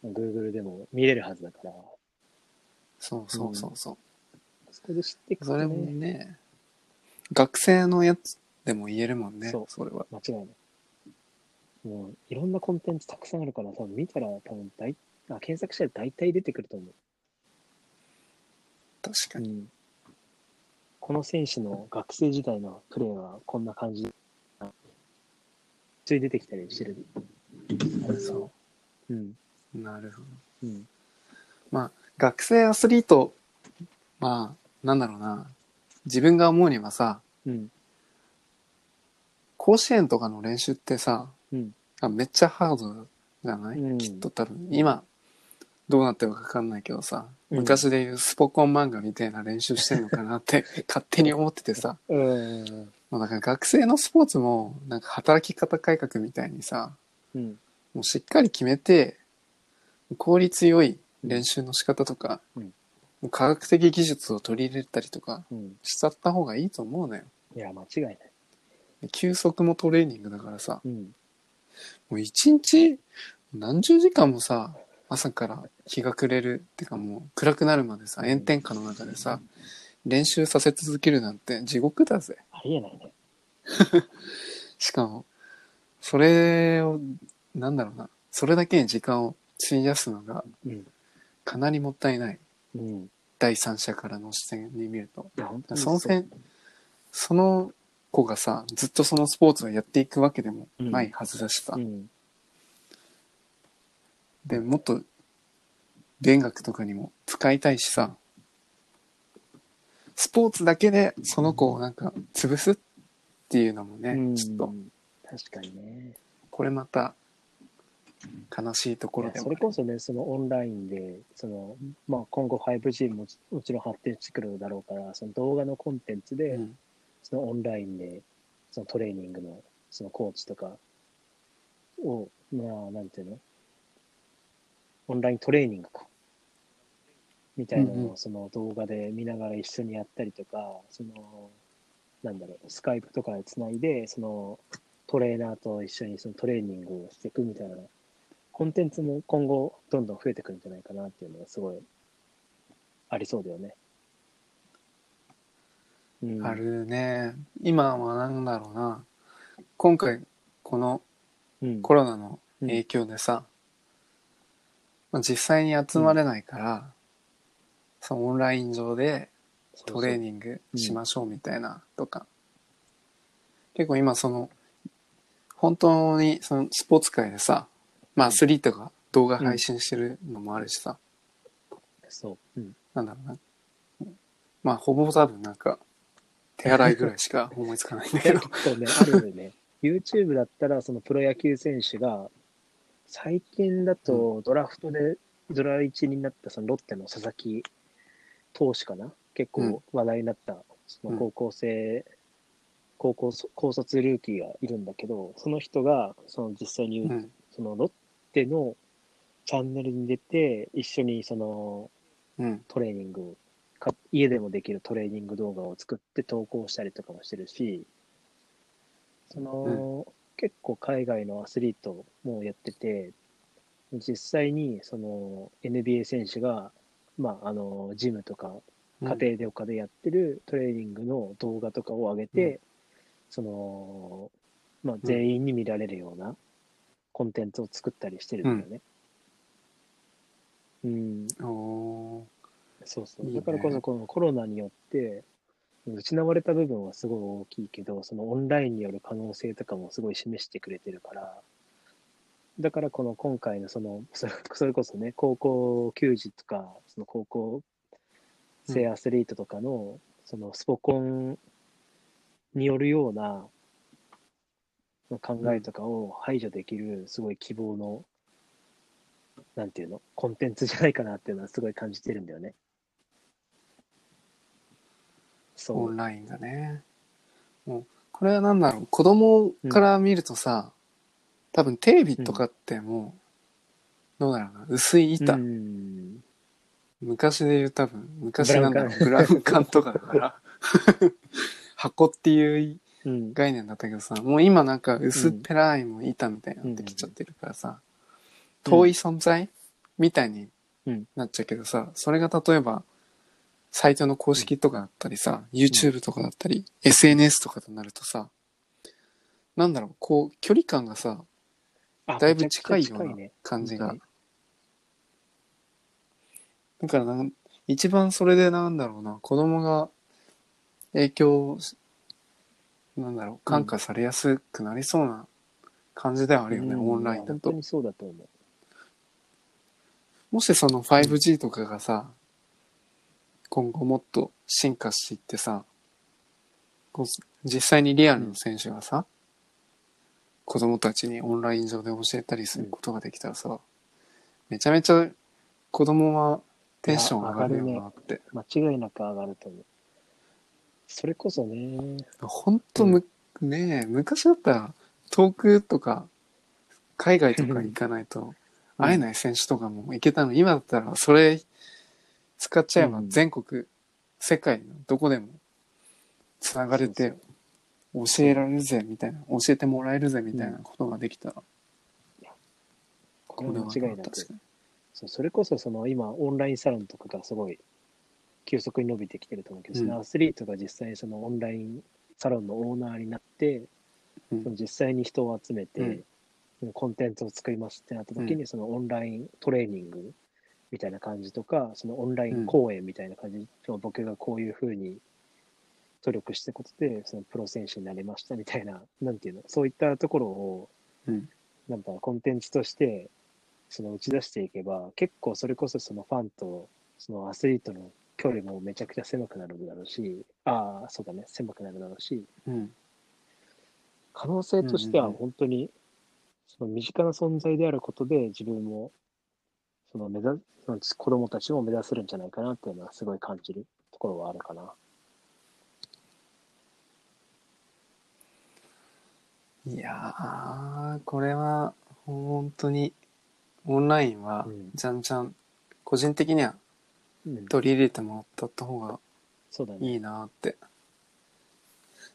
まあ Google でも見れるはずだから、そうそうそうそう。そこで知っていくとそれもね、ね、学生のやつでも言えるもんね。そうそれは。間違いない。もういろんなコンテンツたくさんあるから、多分見たら多分大あ検索したら大体出てくると思う。確かに。うんこの選手の学生時代のプレーはこんな感じ。普通に出てきたりしてる。そうん。う。なるほど。うん。まあ、学生アスリート、まあ、なんだろうな。自分が思うにはさ、うん。甲子園とかの練習ってさ、うん。あめっちゃハードじゃない、うんきっと多分。今、どうなってるかわかんないけどさ、うん昔でいうスポコン漫画みたいな練習してんのかなって 勝手に思っててさ、うん。まあ、だから学生のスポーツもなんか働き方改革みたいにさ、うん。もうしっかり決めて、効率よい練習の仕方とか、うんもう科学的技術を取り入れたりとかうん。しちゃった方がいいと思うのよ。いや、間違いない。で休息もトレーニングだからさ、うん。もう一日何十時間もさ、朝から日が暮れるってかもう暗くなるまでさ、炎天下の中でさ、練習させ続けるなんて地獄だぜ。ありえないね。しかも、それを、なんだろうな、それだけに時間を費やすのがうん。かなりもったいない。うん。い第三者からの視点に見ると。その点、その子がさ、ずっとそのスポーツをやっていくわけでもないはずだしさ。うん。で、もっと、勉学とかにも使いたいしさ、スポーツだけでその子をなんか潰すっていうのもね、うん。ちょっと、確かにね。これまた、悲しいところでそれこそね、そのオンラインで、その、まあ、今後 5G ももちろん発展してくるだろうから、その動画のコンテンツで、うん。そのオンラインで、そのトレーニングの、そのコーチとかを、まあ、なんていうの？オンライントレーニングか。みたいなのを、その動画で見ながら一緒にやったりとか、その、なんだろう、スカイプとかでつないで、その、トレーナーと一緒にそのトレーニングをしていくみたいな、コンテンツも今後どんどん増えてくるんじゃないかなっていうのがすごいありそうだよね。うん、あるね。今はなんだろうな。今回、このうん、コロナの影響でさ、まあ、実際に集まれないから、そのオンライン上でトレーンニングしましょうみたいなとか、結構今その、本当にそのスポーツ界でさ、まあアスリートが動画配信してるのもあるしさ、そう。うん。なんだろうな。まあほぼ多分なんか、手洗いぐらいしか思いつかないんだけど。結構ね、あるよね。YouTube だったら、そのプロ野球選手が、最近だとドラフトで、ドラ1になったそのロッテの佐々木投手かな？結うん。構話題になった、その高校生、高校そ高卒ルーキーがいるんだけど、その人が、その実際に、うん。そのロッテのチャンネルに出て、一緒にそのうん。トレーニングをか、家でもできるトレーニング動画を作って投稿したりとかもしてるし、その、結構海外のアスリートもやってて、実際にその NBA 選手が、まあ、あの、ジムとか家庭で他でやってるトレーニングの動画とかを上げて、うその、まあ、全員に見られるようなコンテンツを作ったりしてるんだよね。うん、おー。そうそう。だからこそこのコロナによって、失われた部分はすごい大きいけど、そのオンラインによる可能性とかもすごい示してくれてるから、だからこの今回のその、それこそね、高校球児とか、その高校生アスリートとかの、そのスポコンによるような考えとかを排除できる、すごい希望の、なんていうの、コンテンツじゃないかなっていうのはすごい感じてるんだよね。そう。オンラインがね。もう、これはなんだろう、子供から見るとさ、多分テレビとかってもう、どうだろうな、薄い板。うん。昔で言う多分、昔なんだろう、ブブラウン管とかだから、箱っていううん。概念だったけどさ、もう今なんか薄っぺらいもう板みたいになってきちゃってるからさ、うん遠い存在みたいにうんなっちゃうけどさ、それが例えば、サイトの公式とかだったりさ、YouTube とかだったり、SNS とかとなるとさ、なんだろう、こう、距離感がさ、あだいぶ近いような感じが。本。だからなん、一番それでなんだろうな、子供が影響し、なんだろう、感化されやすくなりそうな感じではあるよね、うん。オンラインだと。本当にそうだと思う。もしその 5G とかがさ、今後もっと進化していってさ、こう実際にリアルの選手がさ、子供たちにオンライン上で教えたりすることができたらさ、めちゃめちゃ子供はテンション上がるよなって。間違いなく上がると思う。それこそね、ほんとむ、ねえ、昔だったら遠くとか海外とか行かないと会えない選手とかも行けたの、今だったらそれ使っちゃえばうん。全国、世界のどこでもつながれて教えられるぜみたいな、教えてもらえるぜみたいなことができたら、これは間違いなく。そうそれこそその今オンラインサロンとかがすごい急速に伸びてきてると思うけど、うん。そのアスリートが実際にそのオンラインサロンのオーナーになって、うん。その実際に人を集めて、コンテンツを作りますってなった時に、そのオンライントレーニングみたいな感じとか、そのオンライン講演みたいな感じ、その僕がこういうふうに努力したことで、そのプロ選手になりましたみたいな、なんていうの、そういったところを、うん。なんかコンテンツとして、その打ち出していけば、結構それこそそのファンとそのアスリートの距離もめちゃくちゃ狭くなるだろうし、ああ、そうだね、狭くなるだろうし、うん。可能性としてはうんうんうん。本当に、その身近な存在であることで自分も、その目指子供たちも目指せるんじゃないかなっていうのはすごい感じるところはあるかな。いやー、これは本当にオンラインはうんじゃんじゃん、個人的にはうん、取り入れてもらった方が。いいなって。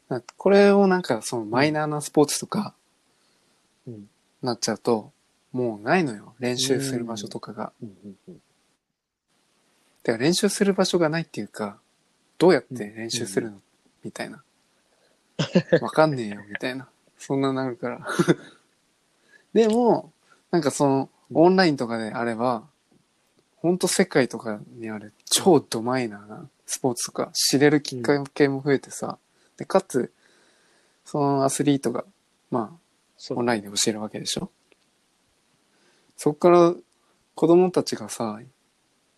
だこれをなんかそのマイナーなスポーツとかうん。なっちゃうと、もうないのよ。練習する場所とかが。うんうんうん。てか練習する場所がないっていうか、どうやって練習するの、みたいな。わかんねえよ、みたいな。そんななるから。でも、なんかその、オンラインとかであれば、ほんと世界とかにある超ドマイナーなスポーツとか知れるきっかけも増えてさ、で、かつ、そのアスリートが、まあ、オンラインで教えるわけでしょ？そっから子供たちがさ、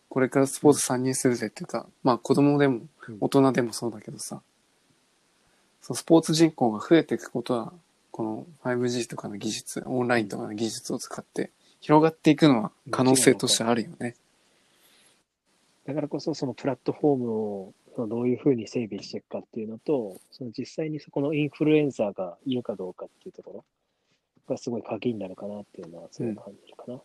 これからスポーツ参入するぜっていうか、まあ子供でもうん。大人でもそうだけどさ、そのスポーツ人口が増えていくことは、この 5G とかの技術、オンラインとかの技術を使って広がっていくのは可能性としてあるよね。だからこそ、そのプラットフォームをどういうふうに整備していくかっていうのと、その実際にそこのインフルエンサーがいるかどうかっていうところがすごい鍵になるかなっていうのはすごい感じるかな。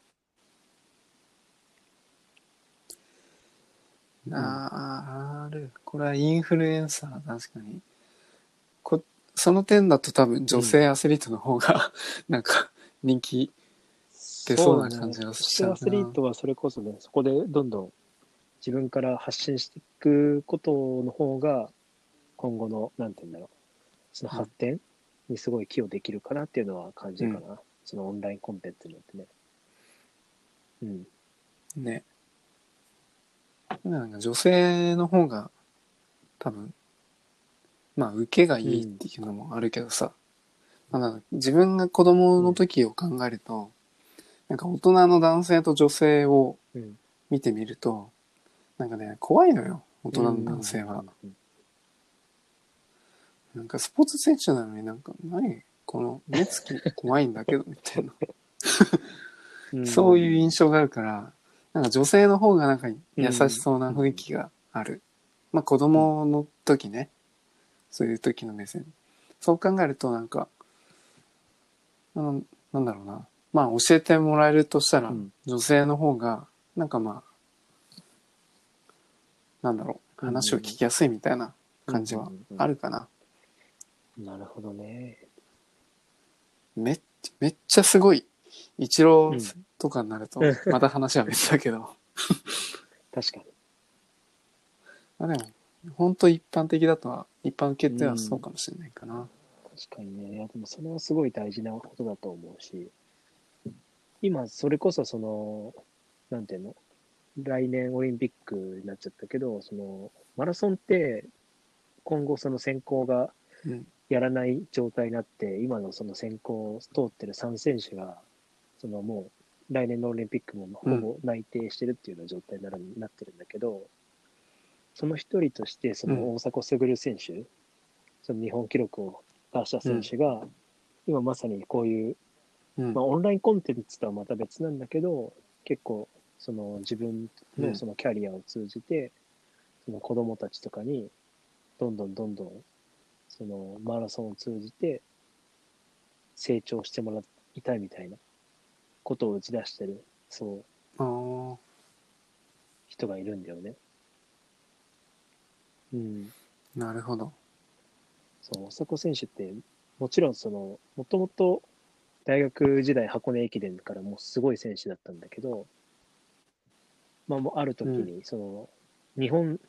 あある。これはインフルエンサー、確かに。こその点だと多分女性アスリートの方が、なんか人気出そうな感じがしちゃうな女性アスリートはそれこそね、そこでどんどん自分から発信していくことの方が、今後の、なんて言うんだろう、その発展にすごい寄与できるかなっていうのは感じるかな。そのオンラインコンテンツによってね。うん。ね。なんか女性の方が多分、まあ受けがいいっていうのもあるけどさ、まあなんか自分が子供の時を考えると、なんか大人の男性と女性をうん。見てみると、なんかね、怖いのよ、大人の男性は。うん。なんかスポーツ選手なのになんか、何？この目つき怖いんだけど、みたいな。うんそういう印象があるから、なんか女性の方がなんか優しそうな雰囲気がある。まあ子供の時ね。そういう時の目線。そう考えるとなんか、あの、なんだろうな。まあ教えてもらえるとしたら、うん女性の方が、なんかまあ、なんだろう。話を聞きやすいみたいな感じはあるかな。なるほどね。めっちゃ、めっちゃすごい。一郎うんとかになるとうん、また話は別だけど。確かに。まあでも、本当一般的だとは、一般受けてはそうかもしれないかな。確かにね。いや、でもそれはすごい大事なことだと思うし、今、それこそその、なんていうの、来年オリンピックになっちゃったけど、その、マラソンって、今後その選考がうん。やらない状態になって、今のその選考を通ってる3選手が、そのもう来年のオリンピックもほぼ内定してるっていうような状態になる、なってるんだけど、その一人として、その大迫傑選手、その日本記録を出した選手が、今まさにこういう、うん。まあ、オンラインコンテンツとはまた別なんだけど、結構、その自分うんのそのキャリアを通じて、その子供たちとかに、どんどんどんどん、そのマラソンを通じて、成長してもらいたいみたいなことを打ち出してる、そう、人がいるんだよね。うん。なるほど。そう、大迫選手って、もちろんその、もともと大学時代箱根駅伝からもうすごい選手だったんだけど、まあもうある時に、その、日本、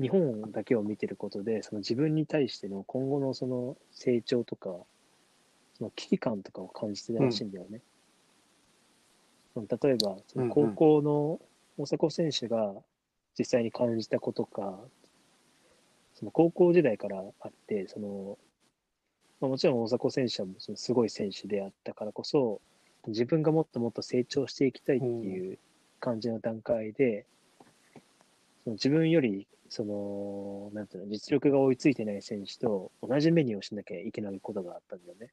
日本だけを見てることで、その自分に対しての今後のその成長とか、その危機感とかを感じてたらしいんだよね。その例えば、その高校の大迫選手が実際に感じたことか、その高校時代からあって、その、まあ、もちろん大迫選手はそのすごい選手であったからこそ、自分がもっともっと成長していきたいっていう感じの段階で、その自分より、その、なんていうの、実力が追いついてない選手と同じメニューをしなきゃいけないことがあったんだよね。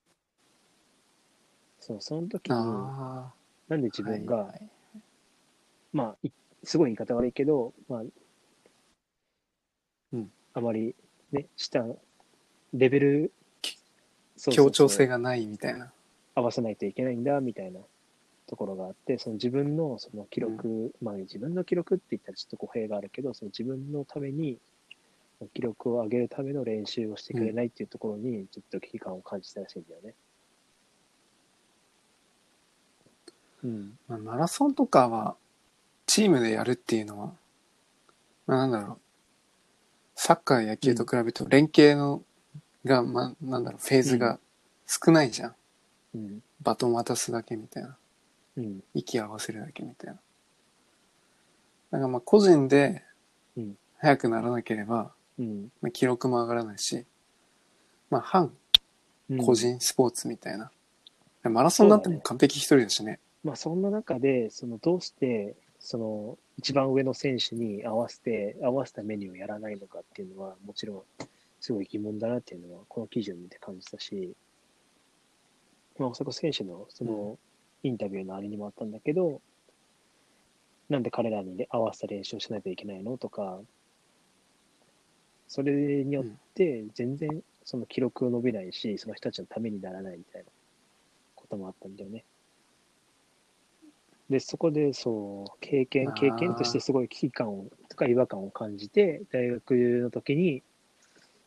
そう、その時に、あなんで自あ。分が、はいはいまあ、いすごい言い方悪いけど、まあ、うんあまりね、下、レベル協調性がないみたいな。合わせないといけないんだみたいなところがあってその自分のその記録、まあ自分の記録って言ったらちょっと語弊があるけどその自分のために記録を上げるための練習をしてくれないっていうところにちょっと危機感を感じたらしいんだよね。うん、まあ、マラソンとかはチームでやるっていうのは、まあ、なんだろう。サッカー、野球と比べると連携の、が、まあ、なんだろう、フェーズが少ないじゃん。うん、バトン渡すだけみたいな。うん、息合わせるだけみたいな。だからまあ個人でうん速くならなければ、うん、まあ、記録も上がらないし、まあ反うん個人スポーツみたいな。マラソンなんてもう完璧一人だしね。まあそんな中でそのどうしてその一番上の選手に合わせて合わせたメニューをやらないのかっていうのはもちろんすごい疑問だなっていうのはこの記事を見て感じたし、まあ、大迫選手のそのインタビューのあれにもあったんだけど、なんで彼らに合わせた練習をしないといけないの？とかそれによって全然その記録を伸びないしその人たちのためにならないみたいなこともあったんだよね。で、そこで、そう、経験、経験としてすごい危機感を、とか違和感を感じて、大学の時に、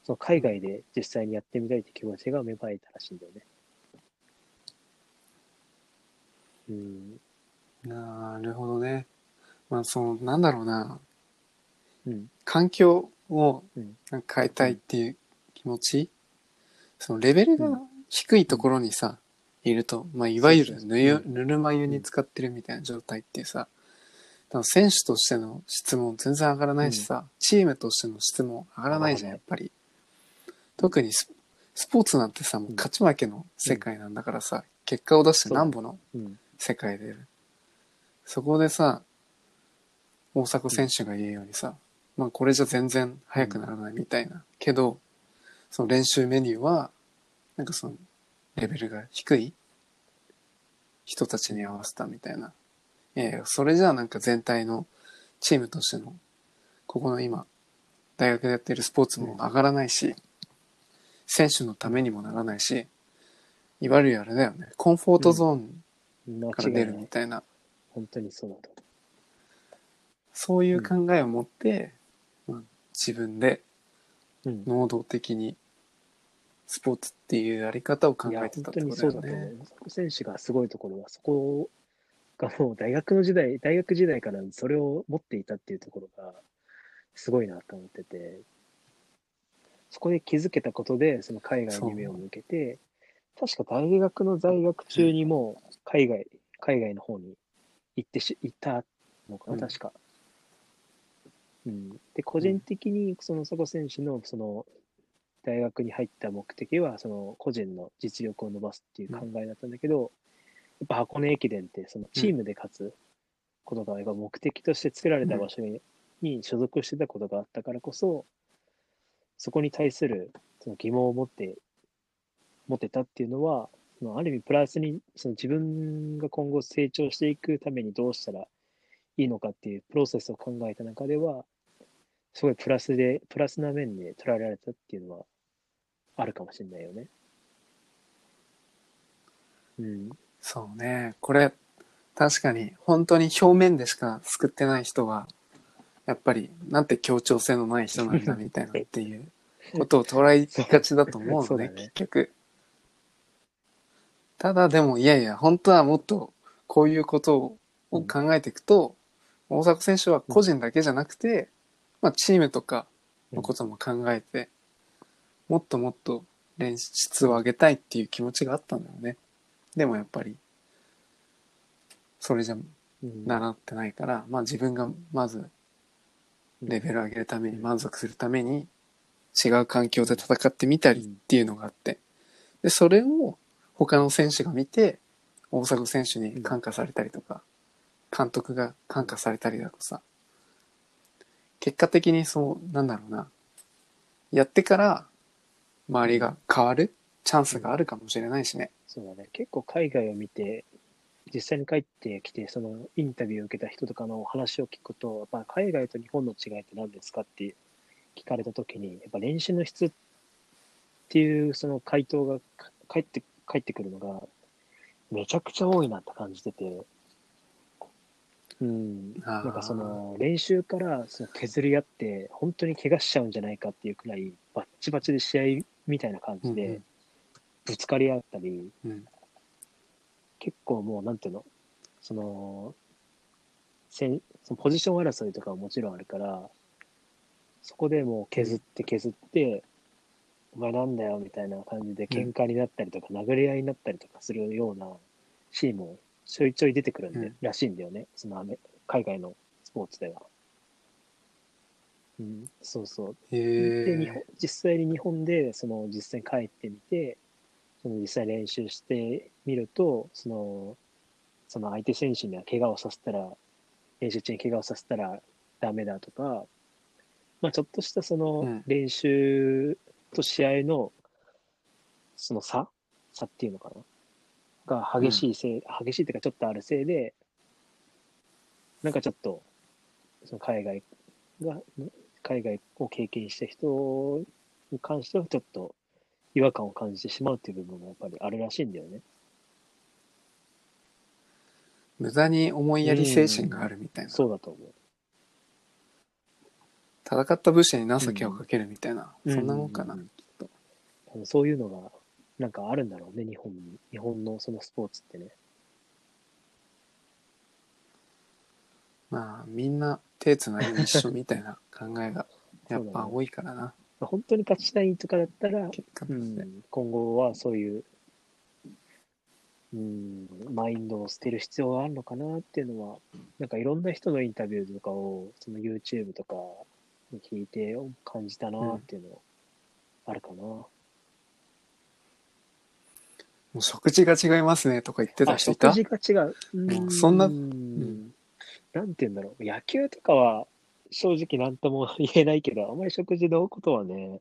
その海外で実際にやってみたいって気持ちが芽生えたらしいんだよね。うん。なるほどね。まあその、なんだろうな。うん。環境をうんなんか変えたいっていう気持ち、そのレベルが低いところにさ、いると、まあいわゆるぬゆぬるま湯に使ってるみたいな状態ってさ、選手としての質も全然上がらないしさ、チームとしての質も上がらないじゃん、やっぱり。特にススポーツなんてさ、もう勝ち負けの世界なんだからさ、結果を出してなんぼのうん。世界で。そこでさ大迫選手が言うようにさ、まあこれじゃ全然速くならないみたいな、けどその練習メニューはなんかそのレベルが低い。人たちに合わせたみたいな。いやいやそれじゃあなんか全体のチームとしてのここの今大学でやってるスポーツも上がらないし、選手のためにもならないしいわゆるあれだよね。コンフォートゾーン間から出る。みたいな、本当にそうだとそういう考えを持って、まあ、自分で。能動的にスポーツっていうやり方を考えてた本当ってことだよね。。大迫選手がすごいところは、そこがもう大学の時代、大学時代からそれを持っていたっていうところが、すごいなと思ってて、そこで気づけたことで、その海外に目を向けて、確か大学の在学中にもう海外、海外の方に行ってし、行ったのかな、うん。確か。うん。で、個人的にその佐古選手のその大学に入った目的は、その個人の実力を伸ばすっていう考えだったんだけど、やっぱ箱根駅伝ってそのチームで勝つことがやっぱ目的として作られた場所に,、に所属してたことがあったからこそ、そこに対するその疑問を持って、持ってたっていうのは、そのある意味プラスにその自分が今後成長していくためにどうしたらいいのかっていうプロセスを考えた中では、すごいプラスで、プラスな面で捉えられたっていうのはあるかもしれないよね。うん。そうね。これ、確かに、本当に表面でしか救ってない人は、やっぱり、なんて協調性のない人なんだみたいなっていうことを捉えがちだと思うのね、そうだね結局。ただでも、いやいや、本当はもっとこういうことを考えていくと、大迫選手は個人だけじゃなくて、まあチームとかのことも考えて、もっともっと練質を上げたいっていう気持ちがあったんだよね。でもやっぱり、それじゃうん習ってないから、まあ自分がまずレベル上げるために満足するために違う環境で戦ってみたりっていうのがあって、で、それを他の選手が見て、大迫選手に感化されたりとか、監督が感化されたりだとさ、結果的にそう、なんだろうな、やってから周りが変わるチャンスがあるかもしれないしね。そうだね。結構海外を見て、実際に帰ってきて、そのインタビューを受けた人とかの話を聞くと、やっぱ海外と日本の違いって何ですかって聞かれたときに、やっぱ練習の質っていうその回答がか帰って、帰ってくるのが、めちゃくちゃ多いなって感じてて、うん。なんかその、練習からその削り合って、本当に怪我しちゃうんじゃないかっていうくらい、バッチバチで試合みたいな感じでうんうん、ぶつかり合ったり、うん。結構もう、なんていうの、その、せんそのポジション争いとかはもちろんあるから、そこでもう削って削って、お前なんだよみたいな感じで喧嘩になったりとか、殴り合いになったりとかするようなシーンもちょいちょい出てくるんで、うんらしいんだよね、その海外のスポーツでは。うん、そうそう。へで日本え。実際に日本でその実際に帰ってみてその実際練習してみるとそのその相手選手には怪我をさせたら練習中に怪我をさせたらダメだとか、まあ、ちょっとしたそのうん練習と試合のその差？差っていうのかな？が激しいせい、激しいっていうかちょっとあるせいでなんかちょっとその海外が海外を経験した人に関してはちょっと違和感を感じてしまうっていう部分もやっぱりあるらしいんだよね。無駄に思いやり精神があるみたいな。そうだと思う。戦った武士に情けをかけるみたいな、うんそんなもんかな、うんうんきっと。そういうのがなんかあるんだろうね、日本に。日本のそのスポーツってね。まあ、みんな手つないで一緒みたいな考えが やっぱ多いからな、まあ本当に勝ちたいとかだったら、う。ん、今後はそういう、うん、マインドを捨てる必要があるのかなっていうのは、なんかいろんな人のインタビューとかを、その YouTube とかに聞いて感じたなっていうのはあるかな。もう食事が違いますねとか言ってた人いた？事が違う。もうそんな？うん。なんて言うんだろう。野球とかは正直なんとも言えないけど、あまり食事のことはね。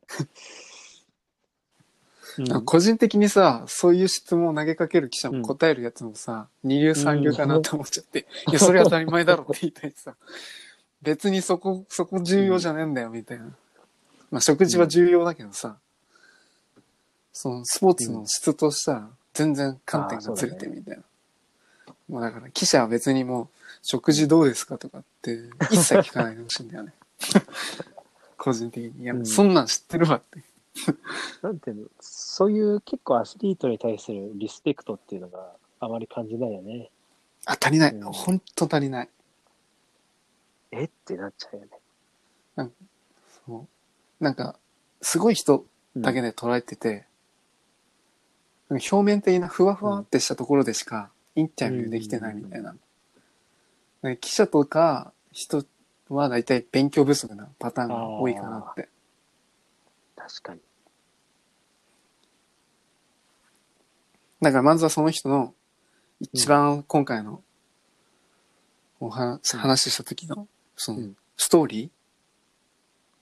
うん。個人的にさ、そういう質問を投げかける記者も答えるやつもさ、二流三流かなって思っちゃって、いや、それ当たり前だろって言いたいしさ、別にそこ、そこ重要じゃねえんだよみたいな。まあ食事は重要だけどさ、そのスポーツの質としたら全然観点がずれてみたいな。もうだから記者は別にもう食事どうですかとかって一切聞かないでほしいんだよね。個人的に。いや、うんそんなん知ってるわって。なんていうの、そういう結構アスリートに対するリスペクトっていうのがあまり感じないよね。あ、足りない。うんほんと足りない。え？ってなっちゃうよね。そうなんか、すごい人だけで捉えてて、なんか表面的なふわふわってしたところでしかインタビューできてないみたいな。なんか記者とか人は大体勉強不足なパターンが多いかなって。確かに。だからまずはその人の一番今回のお話、うん話した時のそのうん。ストーリ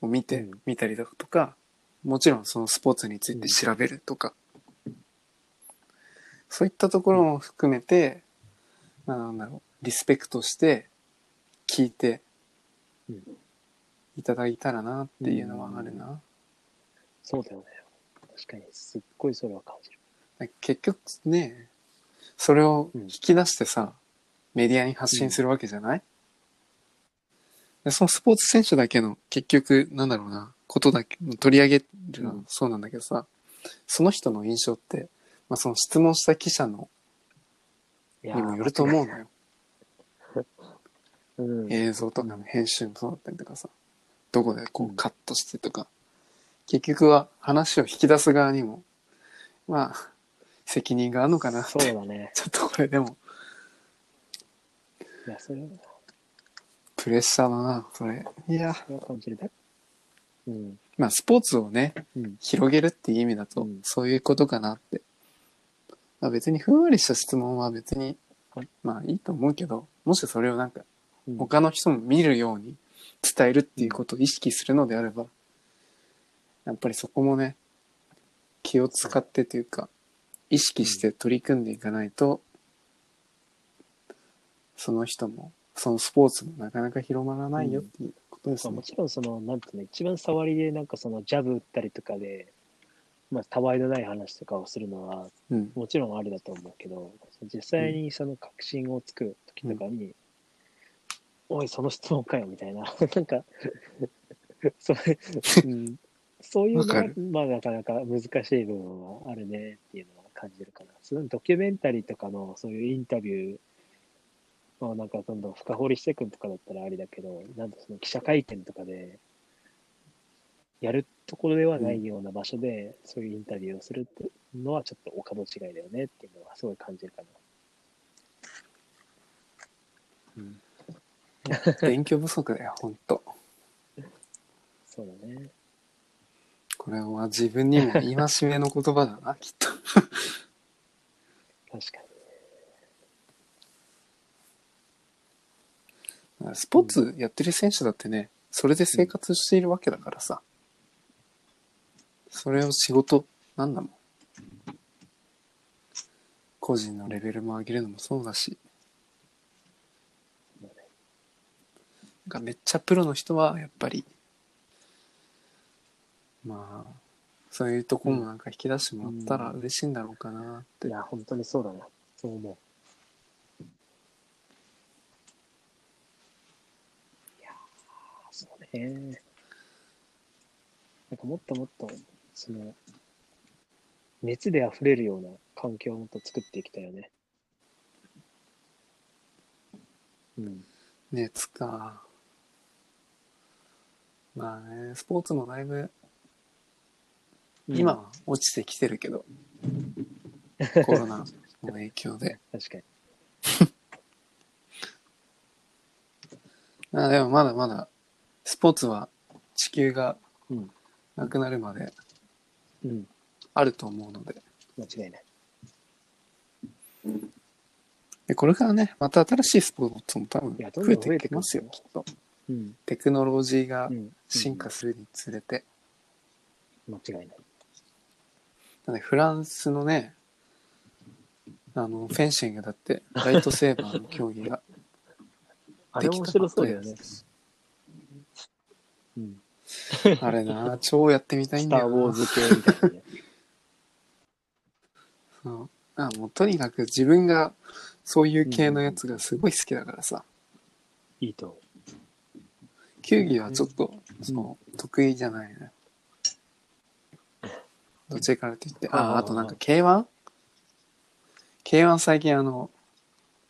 ーを見て、うん。見たりだとか、もちろんそのスポーツについて調べるとか、そういったところも含めて、まあなんだろう、リスペクトして聞いてうん。いただいたらなっていうのはあるな。そうだよね。確かに、すっごいそれは感じる。結局ね、それをうん。引き出してさ、メディアに発信するわけじゃない、でそのスポーツ選手だけの結局、なんだろうな、ことだけ取り上げるのそうなんだけどさ、その人の印象って、まあ、その質問した記者のにもよると思うのよ。うん。映像とかの編集もそうだったりとかさ、どこでこううんカットしてとか、結局は話を引き出す側にも、まあ、責任があるのかなって、そうだね。ちょっとこれでも、いや、それは、プレッシャーだな、それ。いや、それは感じる。だうん。まあスポーツをね、うん。広げるっていう意味だとうん、そういうことかなって。まあ別にふんわりした質問は別にはい、まあいいと思うけど、もしそれをなんかうん他の人も見るように伝えるっていうことを意識するのであれば、やっぱりそこもね、気を使ってというか、意識して取り組んでいかないと、その人も、そのスポーツもなかなか広まらないよっていうことですねまあも。ちろんその、なんていうの、一番触りでなんかそのジャブ打ったりとかで、まあ、たわいのない話とかをするのは、うん。もちろんありだと思うけど、実際にその確信をつく時とかに、おい、その質問かよ、みたいな。なんか、それ、うん、そういうのがまあ、なかなか難しい部分はあるねっていうのは感じるかな。そのドキュメンタリーとかのそういうインタビューをなんかどんどん深掘りしていくとかだったらありだけど、なんとその記者会見とかで、やるところではないような場所で、そういうインタビューをするのはちょっとお門違いだよねっていうのはすごい感じるかな。勉強不足だよ、ほんと。そうだね。これは自分にも戒めの言葉だな、きっと。確かスポーツやってる選手だってね、それで生活しているわけだからさ。それを仕事なんだもん。個人のレベルも上げるのもそうだし。なんかめっちゃプロの人はやっぱり、まあ、そういうとこもなんか引き出してもらったら嬉しいんだろうかなって。に。いや、本当にそうだな。そう思う。いやーそうね。なんかもっともっと、その、熱で溢れるような環境をもっと作っていきたいよね。うん。熱か。まあね、スポーツもだいぶ今は落ちてきてるけど、コロナの影響で。確かに。あでもまだまだ、スポーツは地球がうん。なくなるまでうん。あると思うので。間違いない。でこれからね、また新しいスポーツも多分いやどん増どんえてきますよ、増きっと。うん。テクノロジーがうん。進化するにつれて。間違いない。なのでフランスのね、あの、フェンシングだって、ライトセーバーの競技が あれ面白そうだよね。うん。あれな、超やってみたいスター・んだよな。ウォーズ系みたいなね。そうあもうとにかく自分がそういう系のやつがすごい好きだからさ、いいと。球技はちょっと、そう、得意じゃないね。どっちからって言って、あ、あああとなんか K1?K1 最近あの、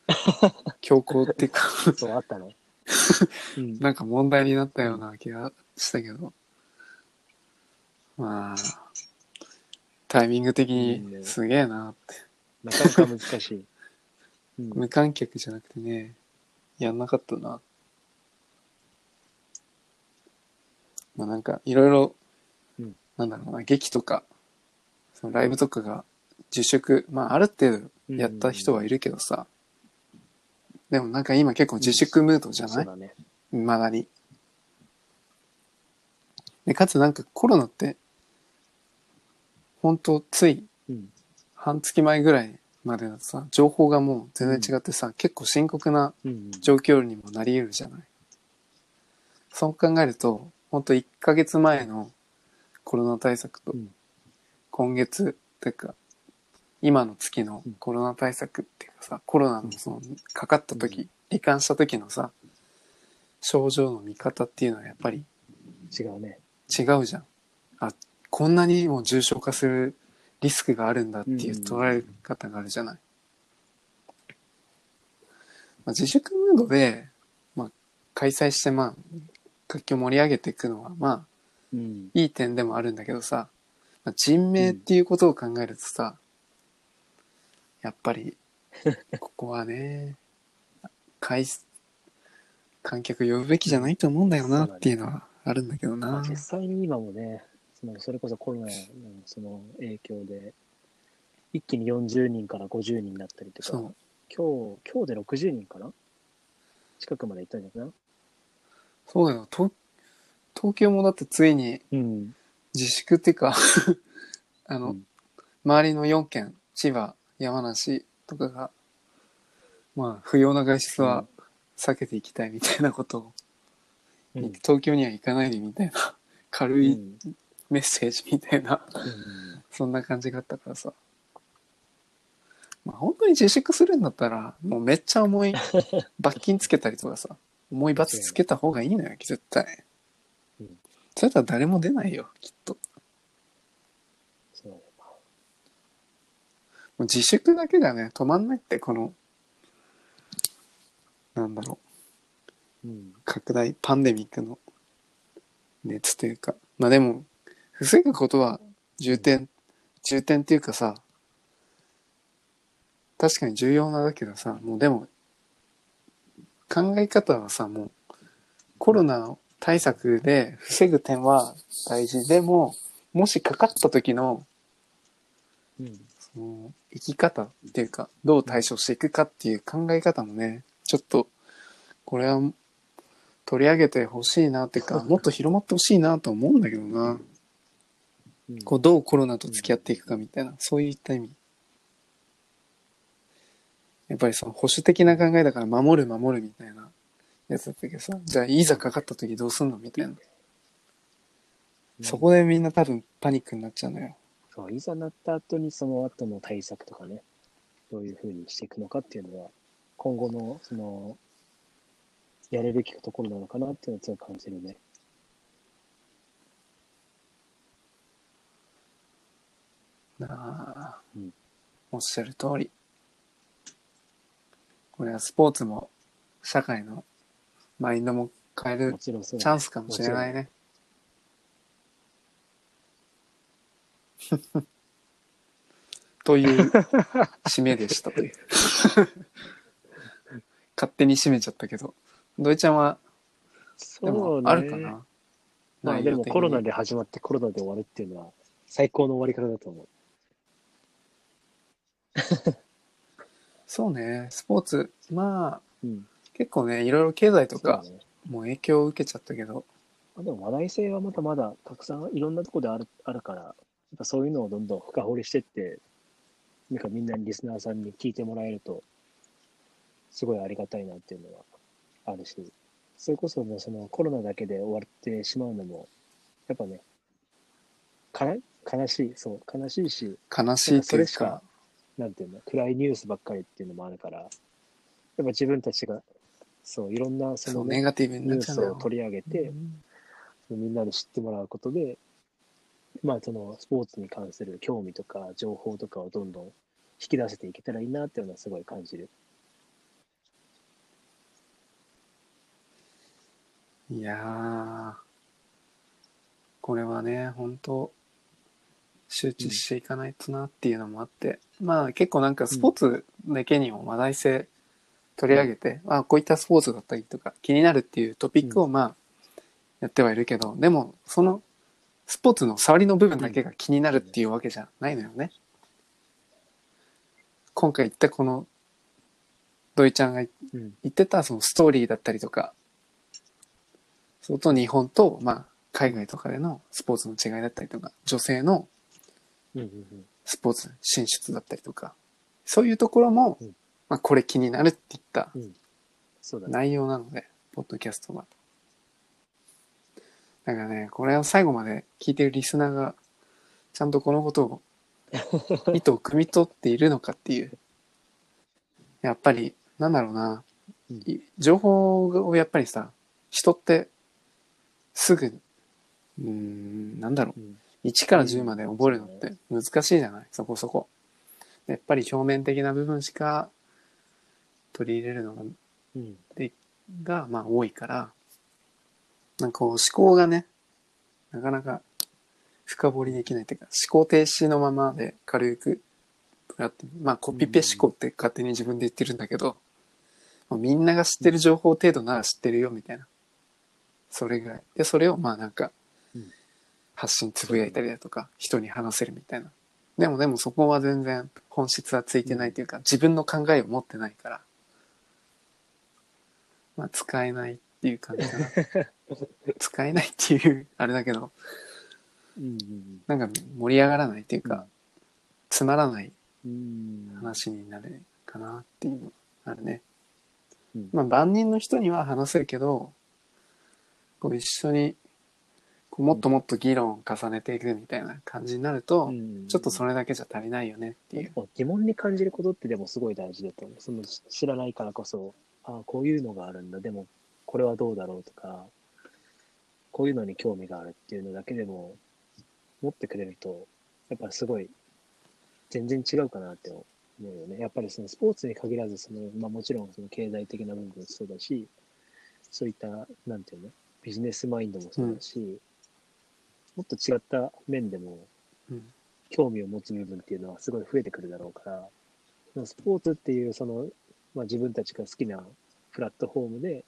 強行っていうか、そう、あったね。うん。なんか問題になったような気がしたけど、まあ、タイミング的にすげえなって。なかなか難しい。うん。無観客じゃなくてね、やんなかったな。まあなんか、いろいろうん、なんだろうな、劇とか、そのライブとかが自粛、まあある程度やった人はいるけどさ、でもなんか今結構自粛ムードじゃない？そう。未だに。で、かつなんかコロナって、本当ついうん。半月前ぐらいまでだとさ、情報がもう全然違ってさ、結構深刻なうん。状況にもなり得るじゃない。そう考えると、本当1ヶ月前のコロナ対策とうん、今月、てか、今の月のコロナ対策っていうかさ、コロナのその、かかった時、罹患した時のさ、症状の見方っていうのはやっぱり違うね。違うじゃん。あ、こんなにも重症化するリスクがあるんだっていう捉え方があるじゃない。まあ、自粛ムードで、まあ、開催して、まあ、活気を盛り上げていくのは、まあ、うん。いい点でもあるんだけどさ、まあ、人命っていうことを考えるとさ、やっぱり、ここはね、観客呼ぶべきじゃないと思うんだよなっていうのはあるんだけどな。実際に今もね、そのそれこそコロナのその影響で、一気に40人から50人になったりとか、そう。今日、今日で60人かな？近くまで行ったんじゃない？かそうだよ。東東京もだってついになうん。自粛っていうか あの、うん周りの4県、千葉、山梨とかが、まあ、不要な外出は避けていきたいみたいなことを、うん。東京には行かないでみたいな、軽いうんメッセージみたいなうんそんな感じがあったからさ。まあ本当に自粛するんだったら、もうめっちゃ重い 罰金つけたりとかさ、重い罰つけた方がいいのよ、絶対。うんそれだったら誰も出ないよ、きっと。もう自粛だけじゃね、止まんないって、この、なんだろう。うん。拡大、パンデミックの熱というか。まあでも、防ぐことは重点、重点っていうかさ、確かに重要なだけどさ、もうでも、考え方はさ、もう、コロナ対策で防ぐ点は大事でも、もしかかった時の、うん。その生き方っていうか、どう対処していくかっていう考え方もね、ちょっと、これは取り上げてほしいなっていうか、もっと広まってほしいなと思うんだけどな。うんこう、どうコロナと付き合っていくかみたいな、そういった意味。やっぱりその保守的な考えだから守る守るみたいなやつだったけどさ、じゃあいざかかった時どうすんのみたいな。そこでみんな多分パニックになっちゃうのよ。そう、いざなった後にその後の対策とかね、どういうふうにしていくのかっていうのは、今後の、その、やるべきところなのかなっていうのを強く感じるね。なあ、うんおっしゃる通り。これはスポーツも社会のマインドも変えるチャンスかもしれないね。という締めでしたという。勝手に締めちゃったけど。土井ちゃんは、でそうもね。あるかな？まあでもコロナで。で始まってコロナで終わるっていうのは最高の終わり方だと思う。そうね、スポーツ。まあ、うん。結構ね、いろいろ経済とか。もう影響を受けちゃったけど、まあでも話題性はまだまだたくさんいろんなところであるあるから、やっぱそういうのをどんどん深掘りしてって、なんかみんなにリスナーさんに聞いてもらえると、すごいありがたいなっていうのはあるし、それこそもうそのコロナだけで終わってしまうのも、やっぱね、かな悲しい、そう、悲しいし、悲しいっていうそれしかか、なんていうの、暗いニュースばっかりっていうのもあるから、やっぱ自分たちが、そう、いろんなそのね、ネガティブにニュー。スを取り上げて、みんなに知ってもらうことで、まあそのスポーツに関する興味とか情報とかをどんどん引き出せていけたらいいなっていうのはすごい感じる。いやー、これはね、本当集中していかないとなっていうのもあって、まあ結構なんかスポーツだけにも話題性取り上げて、あこういったスポーツだったりとか気になるっていうトピックをまあやってはいるけど、でもそのスポーツの触りの部分だけが気になるっていうわけじゃないのよね。今回言ったこの土井ちゃんがうん。言ってたそのストーリーだったりとか、それと日本と、まあ、海外とかでのスポーツの違いだったりとか、女性のうんうんスポーツ進出だったりとか、そういうところも、うんまあ、これ気になるって言った。内容なので、ポッドキャストは。だからね、これを最後まで聞いてるリスナーが、ちゃんとこのことを、意図を汲み取っているのかっていう。やっぱり、なんだろうなうん。い情報をやっぱりさ、人って、すぐ、うーん、なんだろう。うん。1から10まで覚えるのって難しいじゃない？そこそこ。やっぱり表面的な部分しか取り入れるのがうん。が、まあ、多いから、なんかこう思考がね、なかなか深掘りできないというか、思考停止のままで軽くやって、まあ、コピペ思考って勝手に自分で言ってるんだけど、まあみんなが知ってる情報程度なら知ってるよ、みたいな。それぐらい。で、それをまあなんかうん、発信つぶやいたりだとか、人に話せるみたいな。でもでもそこは全然本質はついてないというか、自分の考えを持ってないから、まあ使えないっていう感じかな。使えないっていう、あれだけど、うんなんか盛り上がらないっていううんか、つまらない。話になるかなっていうのあるね。うんまあ万人の人には話せるけど、こう一緒に、もっともっと議論を重ねていくみたいな感じになると、うんちょっとそれだけじゃ足りないよねっていう。疑問に感じることってでもすごい大事だと思う。その知らないからこそ、ああ、こういうのがあるんだ、でもこれはどうだろうとか、こういうのに興味があるっていうのだけでも持ってくれると、やっぱりすごい全然違うかなって思うよね。やっぱりそのスポーツに限らず、そのまあ、もちろんその経済的な部分もそうだし、そういった、なんていうの、ビジネスマインドもそうだし、もっと違った面でもうん。興味を持つ部分っていうのはすごい増えてくるだろうから、スポーツっていうその、まあ、自分たちが好きなプラットフォームで、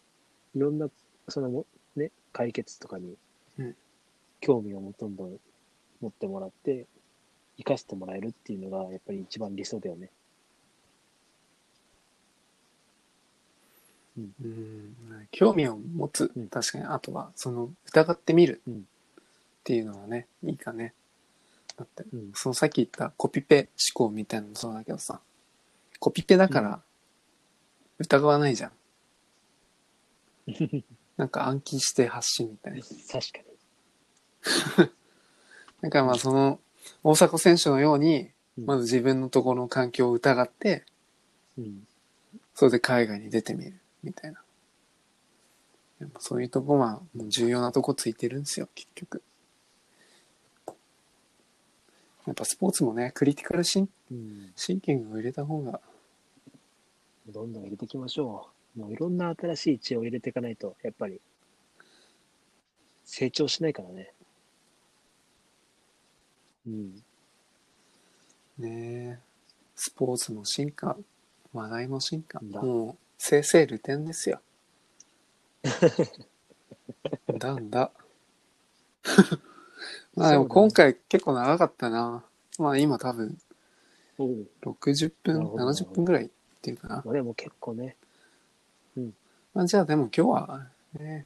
いろんなそのもね、解決とかにうん。興味をもどんどん持ってもらって、生かしてもらえるっていうのがやっぱり一番理想だよね。うん。興味を持つ、うん。確かにあとはその疑ってみるっていうのはねいいかねだってうん。そのさっき言ったコピペ思考みたいなのもそうだけどさコピペだから疑わないじゃん、なん。か暗記して発信みたいな確かに。だかまあその大迫選手のようにまず自分のところの環境を疑ってうん。それで海外に出てみるみたいなやっぱそういうとこはもう重要なとこついてるんですよ結局やっぱスポーツもねクリティカルシンうん。シンキングを入れた方がどんどん入れていきましょう。もういろんな新しい知恵を入れていかないと、やっぱり、成長しないからね。うん。ねえスポーツも進化話題も進化だもう正々流転ですよだんだまあでも今回結構長かったなまあ今多分60分70分ぐらいっていうかなまあでも結構ね、うんまあじゃあでも今日はね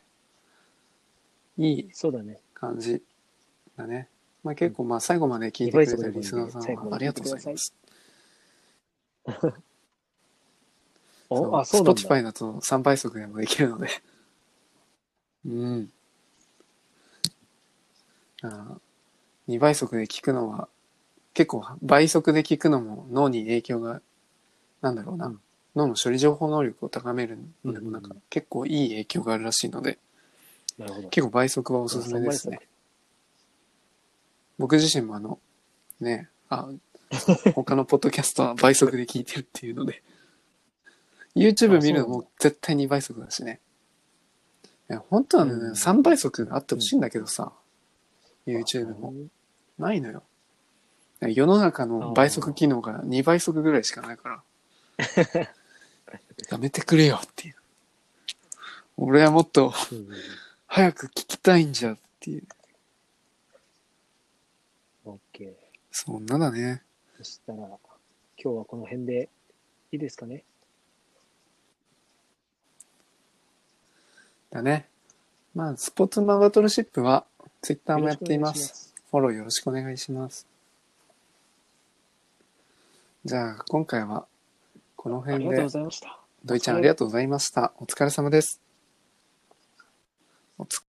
いいそうだね。感じだねまあ結構まあ最後まで聞いてくれたリスナーさんはありがとうございますお、あ、そうなんだ。Spotify だと3倍速でもできるので。うん。あ2倍速で聞くのは、結構倍速で聞くのも脳に影響が、なんだろうな、うん脳の処理情報能力を高めるのでもなんかうんうんうん結構いい影響があるらしいので、なるほど。結構倍速はおすすめですね。僕自身もあの、ね、あ、他のポッドキャストは倍速で聞いてるっていうので、YouTube 見るのも絶対2倍速だしね。いや本当はね、うん3倍速があってほしいんだけどさ、YouTube も。ないのよ。世の中の倍速機能が2倍速ぐらいしかないから。やめてくれよっていう。俺はもっと早く聞きたいんじゃっていう。オッケー。そんなだね。そしたら、今日はこの辺でいいですかね？だね。まあ、スポーツマンバトルシップは Twitter もやっていまよろしくお願す。フォローよろしくお願いします。じゃあ、今回はこの辺でありがとうご、ざいました。ドイちゃんありがとうございました。お疲れ様です。おつ